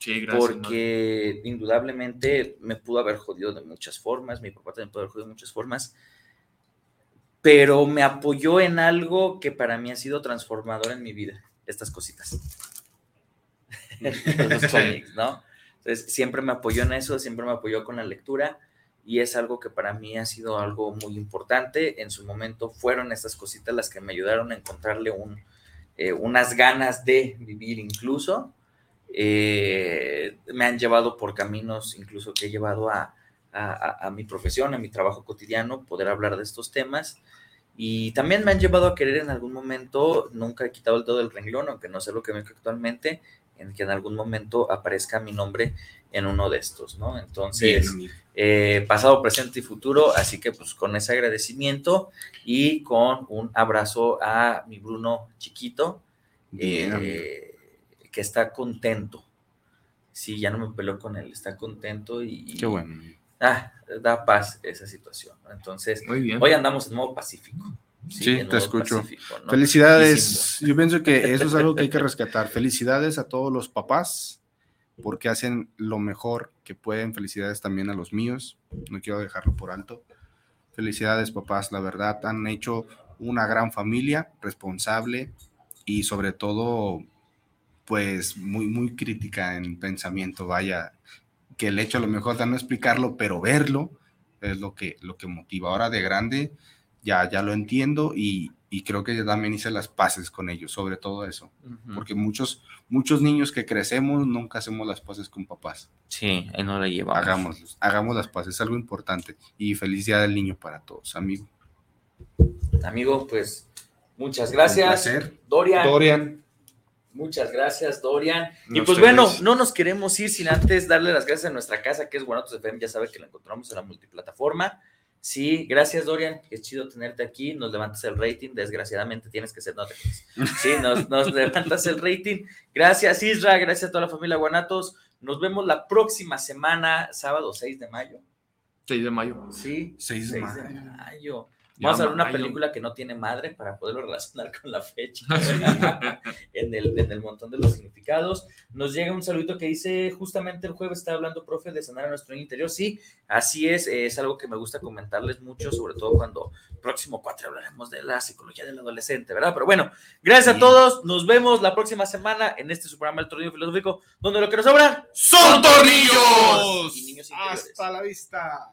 Sí, gracias. porque indudablemente me pudo haber jodido de muchas formas, mi papá también pudo haber jodido de muchas formas, pero me apoyó en algo que para mí ha sido transformador en mi vida, estas cositas. *laughs* Los *laughs* cómics, ¿no? Entonces, siempre me apoyó en eso, siempre me apoyó con la lectura y es algo que para mí ha sido algo muy importante. En su momento fueron estas cositas las que me ayudaron a encontrarle un, eh, unas ganas de vivir incluso. Eh, me han llevado por caminos incluso que he llevado a, a- mi profesión, a mi trabajo cotidiano, poder hablar de estos temas. Y también me han llevado a querer en algún momento, nunca he quitado el dedo del renglón, aunque no sé lo que dedico actualmente, en que en algún momento aparezca mi nombre en uno de estos, ¿no? Entonces, eh, pasado, presente y futuro, así que pues con ese agradecimiento y con un abrazo a mi Bruno chiquito, eh, que está contento. Sí, ya no me peló con él, está contento y, Qué bueno. ah, da paz esa situación. ¿no? Entonces, Muy bien. hoy andamos en modo pacífico. Sí, te escucho. pacífico, ¿no? Y Felicidades. Yo pienso que eso es algo que hay que *laughs* rescatar. Felicidades a todos los papás porque hacen lo mejor que pueden. Felicidades también a los míos. No quiero dejarlo por alto. Felicidades, papás. La verdad, han hecho una gran familia responsable y sobre todo, pues muy, muy crítica en pensamiento. Vaya, que el hecho a lo mejor de no explicarlo, pero verlo es lo que, lo que motiva. Ahora de grande ya, ya lo entiendo y, y creo que yo también hice las paces con ellos, sobre todo eso, porque muchos, muchos niños que crecemos nunca hacemos las paces con papás. Sí, no la llevamos. Hagámoslos, hagamos las paces, es algo importante y feliz día del niño para todos, amigo. Amigo, pues muchas Un gracias. placer. Dorian. Dorian, Muchas gracias, Dorian. Y pues ustedes. bueno, no nos queremos ir sin antes darle las gracias a nuestra casa, que es Guanatos FM. Ya sabe que la encontramos en la multiplataforma. Sí, gracias, Dorian. Es chido tenerte aquí. Nos levantas el rating. Desgraciadamente tienes que ser. No te. Sí, nos, *laughs* nos levantas el rating. Gracias, Isra. Gracias a toda la familia Guanatos. Nos vemos la próxima semana, sábado 6 de mayo. 6 de mayo. Sí, 6 de 6 de mayo. mayo. Vamos a ver una película que no tiene madre para poderlo relacionar con la fecha *laughs* *laughs* en, el, en el montón de los significados. Nos llega un saludito que dice, justamente el jueves está hablando, profe, de sanar a nuestro niño interior. Sí, así es, eh, es algo que me gusta comentarles mucho, sobre todo cuando próximo 4 hablaremos de la psicología del adolescente, ¿verdad? Pero bueno, gracias a todos, nos vemos la próxima semana en este su programa El Tornillo Filosófico, donde lo que nos sobra ¡Son tornillos! y niños hasta la vista.